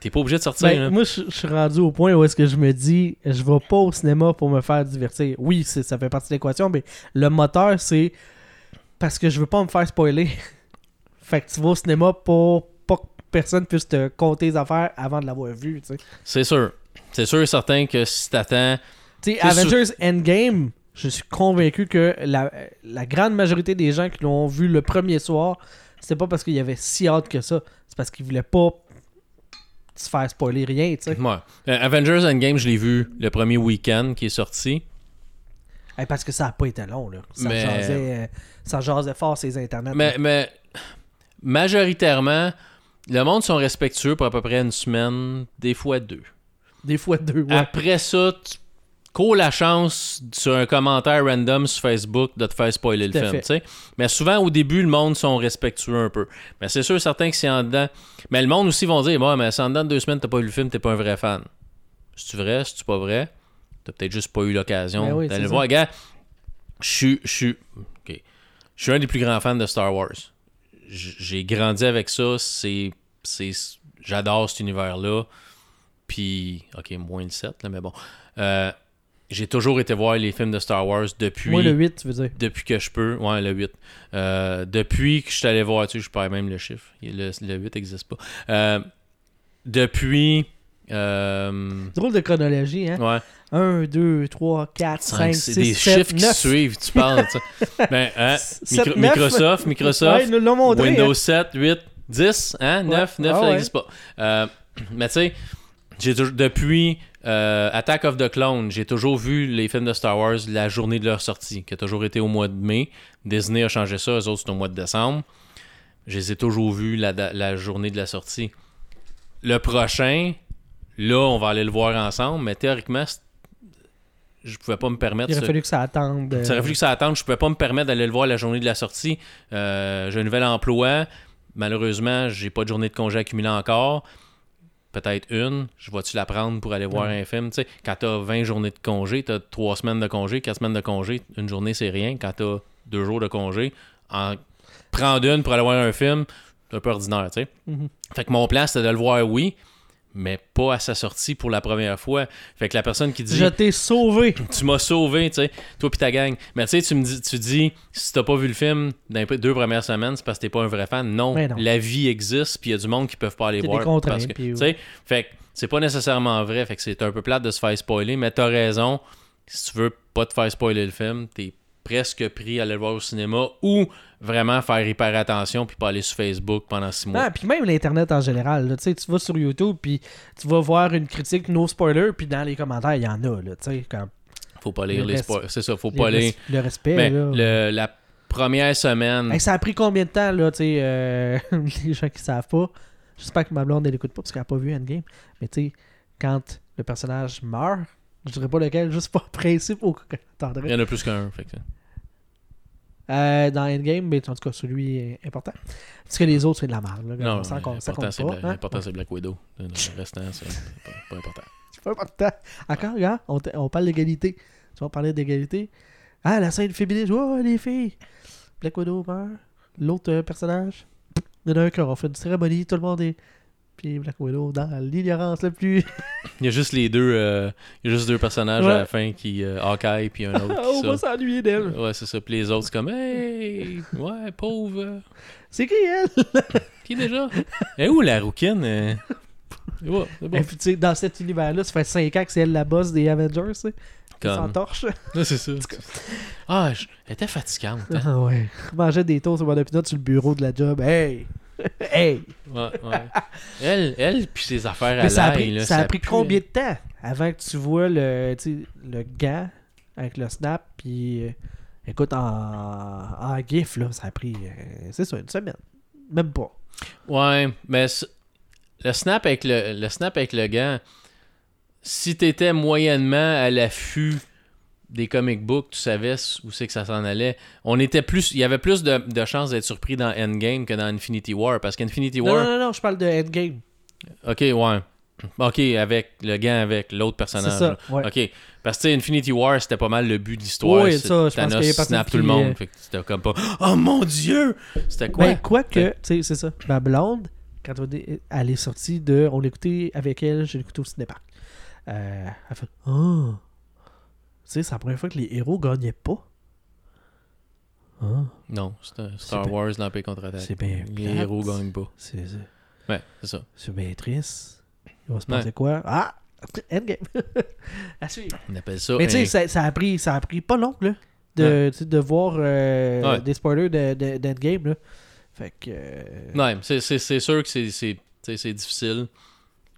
t'es pas obligé de sortir. Ben, là. moi, je suis rendu au point où est-ce que je me dis, je vais pas au cinéma pour me faire divertir. Oui, ça fait partie de l'équation, mais le moteur, c'est parce que je veux pas me faire spoiler. <laughs> fait que tu vas au cinéma pour pas que personne puisse te compter les affaires avant de l'avoir vu, tu sais. C'est sûr. C'est sûr et certain que si t'attends... Tu sais, C'est Avengers Endgame, je suis convaincu que la, la grande majorité des gens qui l'ont vu le premier soir, c'était pas parce qu'il y avait si hâte que ça. C'est parce qu'ils voulaient pas se faire spoiler rien, tu sais. Ouais. Euh, Avengers Endgame, je l'ai vu le premier week-end qui est sorti. Hey, parce que ça a pas été long, là. Ça, Mais- jasait, euh, ça jasait fort ces internets. Mais, mais majoritairement, le monde sont respectueux pour à peu près une semaine, des fois deux. Des fois deux, ouais. Après ça, tu cours la chance sur un commentaire random sur Facebook de te faire spoiler le film. Mais souvent, au début, le monde sont respectueux un peu. Mais c'est sûr, certain que c'est en dedans. Mais le monde aussi vont dire Ouais, mais si en dedans de deux semaines, t'as pas vu le film, t'es pas un vrai fan. C'est-tu vrai? C'est-tu pas vrai? T'as peut-être juste pas eu l'occasion Ben oui, d'aller le voir. Gars, je suis. Je suis. ok. Je suis un des plus grands fans de Star Wars. J'ai grandi avec ça. C'est. c'est J'adore cet univers-là. Puis. Ok, moins le 7, là, mais bon. Euh, j'ai toujours été voir les films de Star Wars depuis Moi, le 8, tu veux dire. depuis que je peux. Ouais, le 8. Euh, depuis que je suis allé voir, tu sais, je perds même le chiffre. Le, le 8 n'existe pas. Euh, depuis. Euh, Drôle de chronologie, hein. ouais, 1, 2, 3, 4, 5, 5, 6, c'est des 7, chiffres 9. qui suivent. Tu parles, tu sais. Ben, hein, <laughs> Micro-. Microsoft, Microsoft, Ouais, montré. Windows hein. 7, 8, 10, hein, 9, 9, Ah ça ouais. n'existe pas. Euh, <clears throat> mais tu sais, j'ai depuis euh, Attack of the Clone, j'ai toujours vu les films de Star Wars la journée de leur sortie, qui a toujours été au mois de mai. Disney a changé ça, eux autres, c'est au mois de décembre. Je les ai toujours vus la, journée de la sortie. Le prochain, là, on va aller le voir ensemble, mais théoriquement, je pouvais pas me permettre Il aurait fallu que ça attende. ça aurait fallu que ça attende. Je pouvais pas me permettre d'aller le voir la journée de la sortie. Euh, j'ai un nouvel emploi. Malheureusement, j'ai pas de journée de congé accumulée encore. Peut-être une. Je vais-tu la prendre pour aller voir un film? Tu sais, quand t'as 20 journées de congé, t'as 3 semaines de congé, 4 semaines de congé, une journée c'est rien. Quand t'as 2 jours de congé, en prendre une pour aller voir un film, c'est un peu ordinaire, tu sais. Mhm. Fait que mon plan, c'était de le voir, oui, mais pas à sa sortie pour la première fois. Fait que la personne qui dit Je t'ai sauvé. <laughs> tu m'as sauvé, tu sais, toi puis ta gang. Mais tu sais, tu me dis, tu dis, si t'as pas vu le film dans les deux premières semaines, c'est parce que t'es pas un vrai fan. Non, la vie existe, puis il y a du monde qui peuvent pas aller voir. des parce que, tu sais, fait que c'est pas nécessairement vrai, fait que c'est un peu plate de se faire spoiler, mais t'as raison. Si tu veux pas te faire spoiler le film, t'es presque pris à aller le voir au cinéma ou vraiment faire hyper attention puis pas aller sur Facebook pendant six mois. Ah, puis même l'Internet en général. là, tu vas sur YouTube, puis tu vas voir une critique no spoiler, puis dans les commentaires, il y en a. Là, tu sais, comme Faut pas lire le les res- spoilers. C'est ça, faut pas lire. le respect. Mais là. le- la première semaine. Hey, ça a pris combien de temps, là, tu sais, euh, <laughs> les gens qui savent pas? J'espère que ma blonde, elle écoute pas parce qu'elle a pas vu Endgame. Mais tu sais, quand le personnage meurt, je dirais pas lequel, juste par principe au Il y en a plus qu'un. fait que- Euh, dans Endgame, mais en tout cas, celui est important. Parce que les autres, c'est de la merde. Là, Non, ça, compte- ça compte pas. Hein? l'important, c'est Black Widow. Le restant, c'est pas, pas important. <laughs> C'est pas important. Encore, regarde, on, t- on parle d'égalité. Tu vas parler d'égalité. Ah, la scène féministe. Oh, les filles. Black Widow meurt. L'autre euh, personnage. Il y en a un qui aura fait une cérémonie. Tout le monde est. Puis Black Widow dans l'ignorance la plus. <laughs> Il y a juste les deux, euh, il y a juste deux personnages Ouais. à la fin qui, euh, Hawkeye puis un <laughs> autre. on va s'ennuyer d'elle. Ouais, c'est ça. Puis les autres, c'est comme, hey, ouais, pauvre. C'est qui elle? <laughs> Qui déjà? Et où la rouquine? euh? Ouais, c'est bon. Et puis, tu sais, dans cet univers-là, ça fait 5 ans que c'est elle la boss des Avengers, tu sais. Comme- torche. C'est ça. Ah, je- elle était fatigante. hein. Ah ouais. Mangeait des toasts au bon sur le bureau de la job. Hey! <laughs> hey! Ouais, ouais. Elle, elle puis ses affaires à Mais ça a pris, là, ça a pris pue, combien de temps avant que tu vois le, le gant avec le snap, puis euh, écoute, en, en GIF, là, ça a pris, euh, c'est ça, une semaine. Même pas. Ouais, mais le snap avec le, le snap avec le gant, si t'étais moyennement à l'affût des comic books, tu savais où c'est que ça s'en allait. On était plus, il y avait plus de, de chances d'être surpris dans Endgame que dans Infinity War, parce qu'Infinity Non, War, non, non, non, je parle de Endgame. ok, ouais, ok, avec le gant avec l'autre C'est personnage. ça, là. ouais. Ok, parce que Infinity War, c'était pas mal le but de l'histoire. Oui, c'est ça, je pense Thanos qu'il y a personne snap qui, tout le monde. euh, Fait que c'était comme pas, oh mon dieu! C'était quoi? Ben, quoi que, tu sais, c'est ça. Ma blonde, quand on est- elle est sortie de. On l'écoutait avec elle, je l'écoutais au cinépark. Euh, elle fait Oh! Sais, c'est la première fois que les héros gagnaient pas. Ah, Non, c'était Star Wars, l'Empire contre-attaque. c'est bien Les plate. héros gagnent pas. c'est c'est- Ouais, c'est ça. c'est bien triste. Il va se Ouais. passer quoi? Ah! <laughs> Endgame! <laughs> à suivre. On appelle ça. Mais tu sais, ça, ça a pris, ça a pris pas long, là, de, de voir euh, Ouais. des spoilers de- de- d'Endgame, là. Fait que. euh, Ouais, c'est- c'est c'est sûr que c'est c'est- c'est difficile.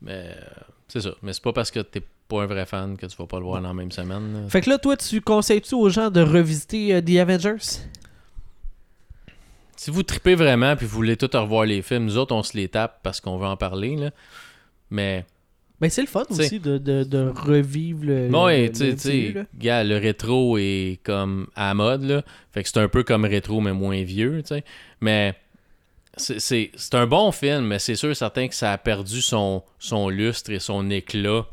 Mais euh, c'est ça. Mais c'est pas parce que t'es pas un vrai fan que tu vas pas le voir dans la même semaine. là. Fait que là, toi, tu conseilles-tu aux gens de revisiter euh, The Avengers? Si vous tripez vraiment puis vous voulez tout revoir les films, nous autres, on se les tape parce qu'on veut en parler. Là. Mais, Ben, c'est le fun T'sais- aussi de, de, de revivre le. le- ouais, le tu sais, tu MCU, sais, là. gars, le rétro est comme à la mode. Là. Fait que c'est un peu comme rétro, mais moins vieux. tu sais. Mais c'est- c'est c'est un bon film, mais c'est sûr certain que ça a perdu son, son lustre et son éclat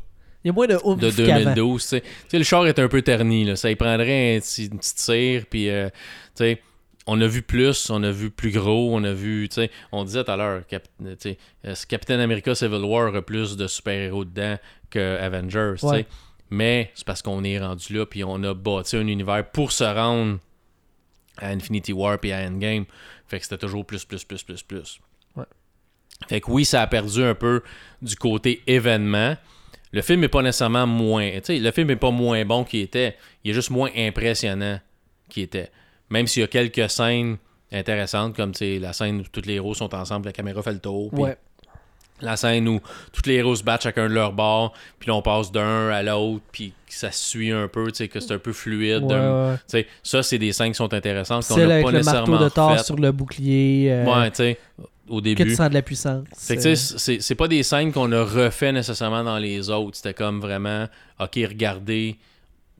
Il y a moins de de qu'avant. 2012. Tu sais. Tu sais, le char est un peu terni. Là. Ça y prendrait un petit- une petite cire. Puis, euh, tu sais, on a vu plus, on a vu plus gros, on a vu. tu sais, On disait tout à l'heure, Cap- euh, Captain America Civil War a plus de super-héros dedans que Avengers. tu sais? Ouais. Mais c'est parce qu'on est rendu là. Puis on a bâti un univers pour se rendre à Infinity War et à Endgame. Fait que c'était toujours plus, plus, plus, plus, plus. Ouais. Fait que oui, ça a perdu un peu du côté événement. Le film est pas nécessairement moins. Le film est pas moins bon qu'il était. Il est juste moins impressionnant qu'il était. Même s'il y a quelques scènes intéressantes, comme la scène où tous les héros sont ensemble, la caméra fait le tour. Ouais. La scène où tous les héros se battent chacun de leur bord, puis on passe d'un à l'autre, puis ça suit un peu, tu sais, que c'est un peu fluide. Ouais, ouais. ça, c'est des scènes qui sont intéressantes, n'a avec pas le marteau nécessairement de Thor sur le bouclier. euh, Ouais, tu sais, au que début. tu sens de la puissance. Fait que, c'est c'est pas des scènes qu'on a refait nécessairement dans les autres. C'était comme vraiment, ok, regardez,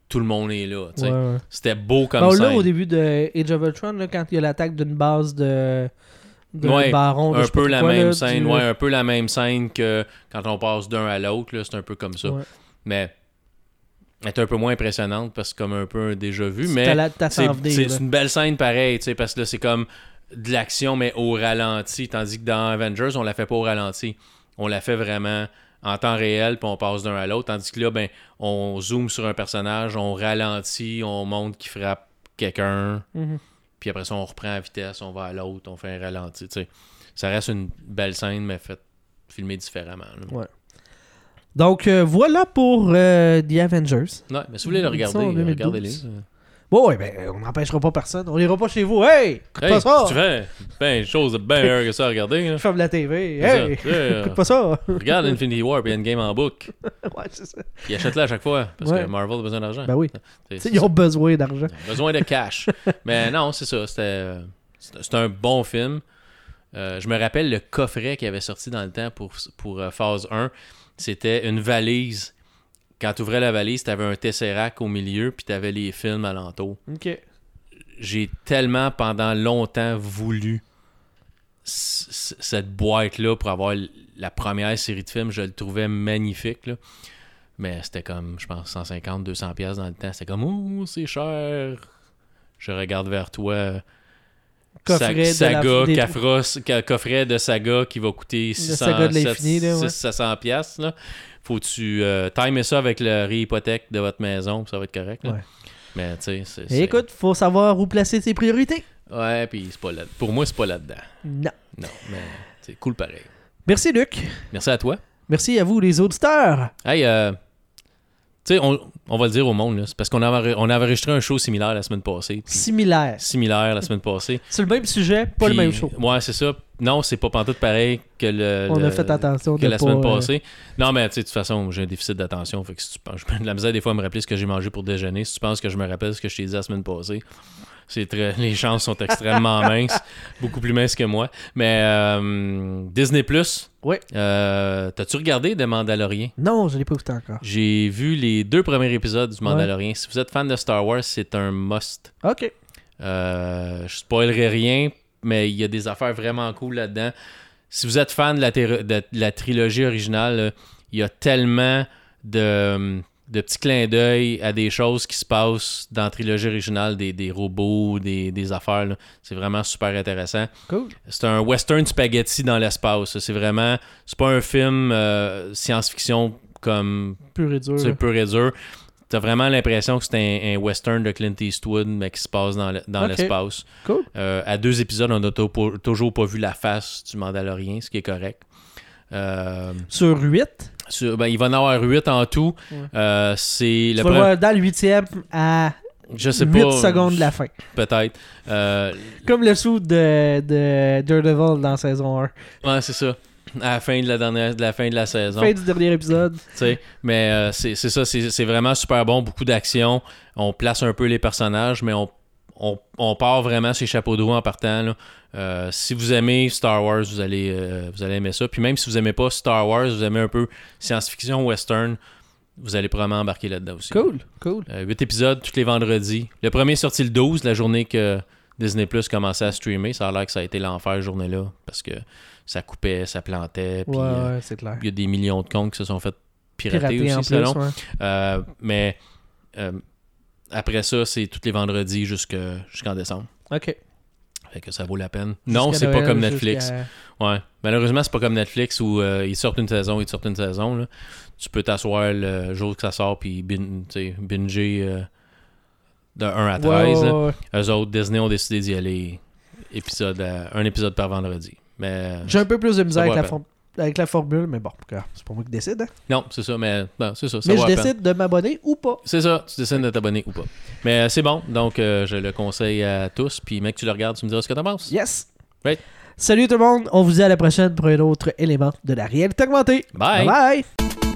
tout le monde est là. Ouais, ouais. C'était beau comme Bon, scène. là, au début de Age of Ultron, là, quand il y a l'attaque d'une base de, de Ouais, baron, un peu la quoi, même là, scène, du- un peu la même scène que quand on passe d'un à l'autre, là, c'est un peu comme ça. Mais elle est un peu moins impressionnante parce que c'est comme un peu un déjà vu, mais la- c'est c'est une belle scène pareil, tu sais, parce que là, c'est comme de l'action, mais au ralenti, tandis que dans Avengers, on la fait pas au ralenti. On la fait vraiment en temps réel, puis on passe d'un à l'autre, tandis que là, ben, on zoome sur un personnage, on ralentit, on montre qu'il frappe quelqu'un, Mhm. puis après ça, on reprend à vitesse, on va à l'autre, on fait un ralenti. Ça reste une belle scène, mais faite filmée différemment. Ouais. Donc, euh, voilà pour euh, The Avengers. Ouais, mais si vous voulez le regarder, 2012. regardez-les. Bon, ouais, ben, on n'empêchera pas personne. On ira pas chez vous. Hey, écoute Hey, pas ça. tu fais ben, une chose de bien meilleure que ça à regarder. là. Ferme la TV. Hey, écoute pas ça. Regarde Infinity War et Endgame en book. <laughs> ouais, c'est ça. Puis achète-le à chaque fois parce Ouais. que Marvel a besoin d'argent. Ben oui. <laughs> C'est- Tu sais, c'est ils ont besoin d'argent. Besoin de cash. <laughs> Mais non, c'est ça. C'était euh, c'était c'était un bon film. Euh, je me rappelle le coffret qui avait sorti dans le temps pour, pour euh, phase 1. C'était une valise. Quand tu ouvrais la valise, tu avais un Tesseract au milieu, puis tu avais les films alentour. OK. J'ai tellement pendant longtemps voulu cette boîte-là pour avoir la première série de films. Je le trouvais magnifique. là. Mais c'était comme, je pense, 150, 200 pièces dans le temps. C'était comme, oh, c'est cher. Je regarde vers toi. Coffret de Sa- la- saga, des- coffret de saga qui va coûter 600, saga de l'infini, là, ouais. 700 pièces là. Faut que tu euh, timer ça avec le réhypothèque de votre maison, ça va être correct. là. Ouais. Mais tu sais, écoute, faut savoir où placer ses priorités. Ouais, puis c'est pas là. Pour moi, c'est pas là-dedans. Non. Non, mais c'est cool pareil. Merci, Luc. Merci à toi. Merci à vous, les auditeurs. Hey, euh, tu sais, on, on va le dire au monde, là, c'est parce qu'on avait, on avait enregistré un show similaire la semaine passée. Similaire. Similaire la semaine passée. <laughs> C'est le même sujet, pas le même show. Ouais, c'est ça. Non, c'est pas pantoute pareil que le. On le- a fait attention que de la pas, semaine euh, passée. Non, mais tu sais, de toute façon, j'ai un déficit d'attention. Fait que si tu penses, <laughs> de la misère des fois à me rappeler ce que j'ai mangé pour déjeuner. Si tu penses que je me rappelle ce que je t'ai dit la semaine passée, très, <laughs> les chances sont extrêmement <laughs> minces, beaucoup plus minces que moi. Mais euh, Disney Plus, Ouais. euh, t'as-tu regardé The Mandalorian? Non, je l'ai pas écouté encore. J'ai vu les deux premiers épisodes du Mandalorian. Si vous êtes fan de Star Wars, c'est un must. OK. Euh, je spoilerai rien, mais il y a des affaires vraiment cool là-dedans. Si vous êtes fan de la, de la trilogie originale, il y a tellement de, de petits clins d'œil à des choses qui se passent dans la trilogie originale, des, des robots, des, des affaires. C'est vraiment super intéressant. Cool. C'est un western spaghetti dans l'espace. C'est vraiment. C'est pas un film euh, science-fiction comme Pur et dur. c'est pur et dur. T'as vraiment l'impression que c'est un, un western de Clint Eastwood, mais qui se passe dans le- l'espace. Cool. Euh, à deux épisodes, on n'a toujours pas vu la face du Mandalorien, ce qui est correct. Euh, Sur 8. sur- ben, il va en avoir huit en tout. Ouais. Euh, c'est le pre- dans le huitième à Je sais 8 pas. secondes de la fin. Peut-être. Euh, Comme le sou de, de Daredevil dans saison 1. ouais, c'est ça. à la fin de la dernière, de la fin de la saison. Fin du dernier épisode. Mais euh, c'est ça, c'est vraiment super bon, beaucoup d'action. On place un peu les personnages, mais on, on, on part vraiment ses chapeaux de roue en partant. là. Euh, si vous aimez Star Wars, vous allez, euh, vous allez aimer ça. Puis même si vous aimez pas Star Wars, vous aimez un peu science-fiction, western, vous allez probablement embarquer là-dedans aussi. Cool, cool. Euh, 8 épisodes tous les vendredis. Le premier est sorti le 12, la journée que Disney Plus commençait à streamer. Ça a l'air que ça a été l'enfer cette journée-là parce que ça coupait, ça plantait. Puis ouais, euh, c'est clair. il y a des millions de comptes qui se sont fait pirater en aussi, plus, selon. ouais. Euh, mais euh, après ça, c'est tous les vendredis jusque- jusqu'en décembre. Ok. Fait que ça vaut la peine. Non, c'est pas comme Netflix. Ouais. Malheureusement, c'est pas comme Netflix où euh, ils sortent une saison, ils te sortent une saison. là. Tu peux t'asseoir le jour que ça sort puis bin- binger euh, de 1 à 13. Ouais, là. ouais, ouais. Eux autres, Disney ont décidé d'y aller épisode à- un épisode par vendredi. Mais J'ai un peu plus de misère avec la, la for- avec la formule, mais bon, c'est pas moi qui décide. hein. non, c'est ça, mais non, c'est ça. ça mais je peine. décide de m'abonner ou pas. C'est ça, tu décides de t'abonner ou pas. Mais euh, c'est bon, donc euh, je le conseille à tous. Puis mec, tu le regardes, tu me diras ce que t'en penses. Yes! Right. Salut tout le monde, on vous dit à la prochaine pour un autre élément de la réalité augmentée. Bye! bye.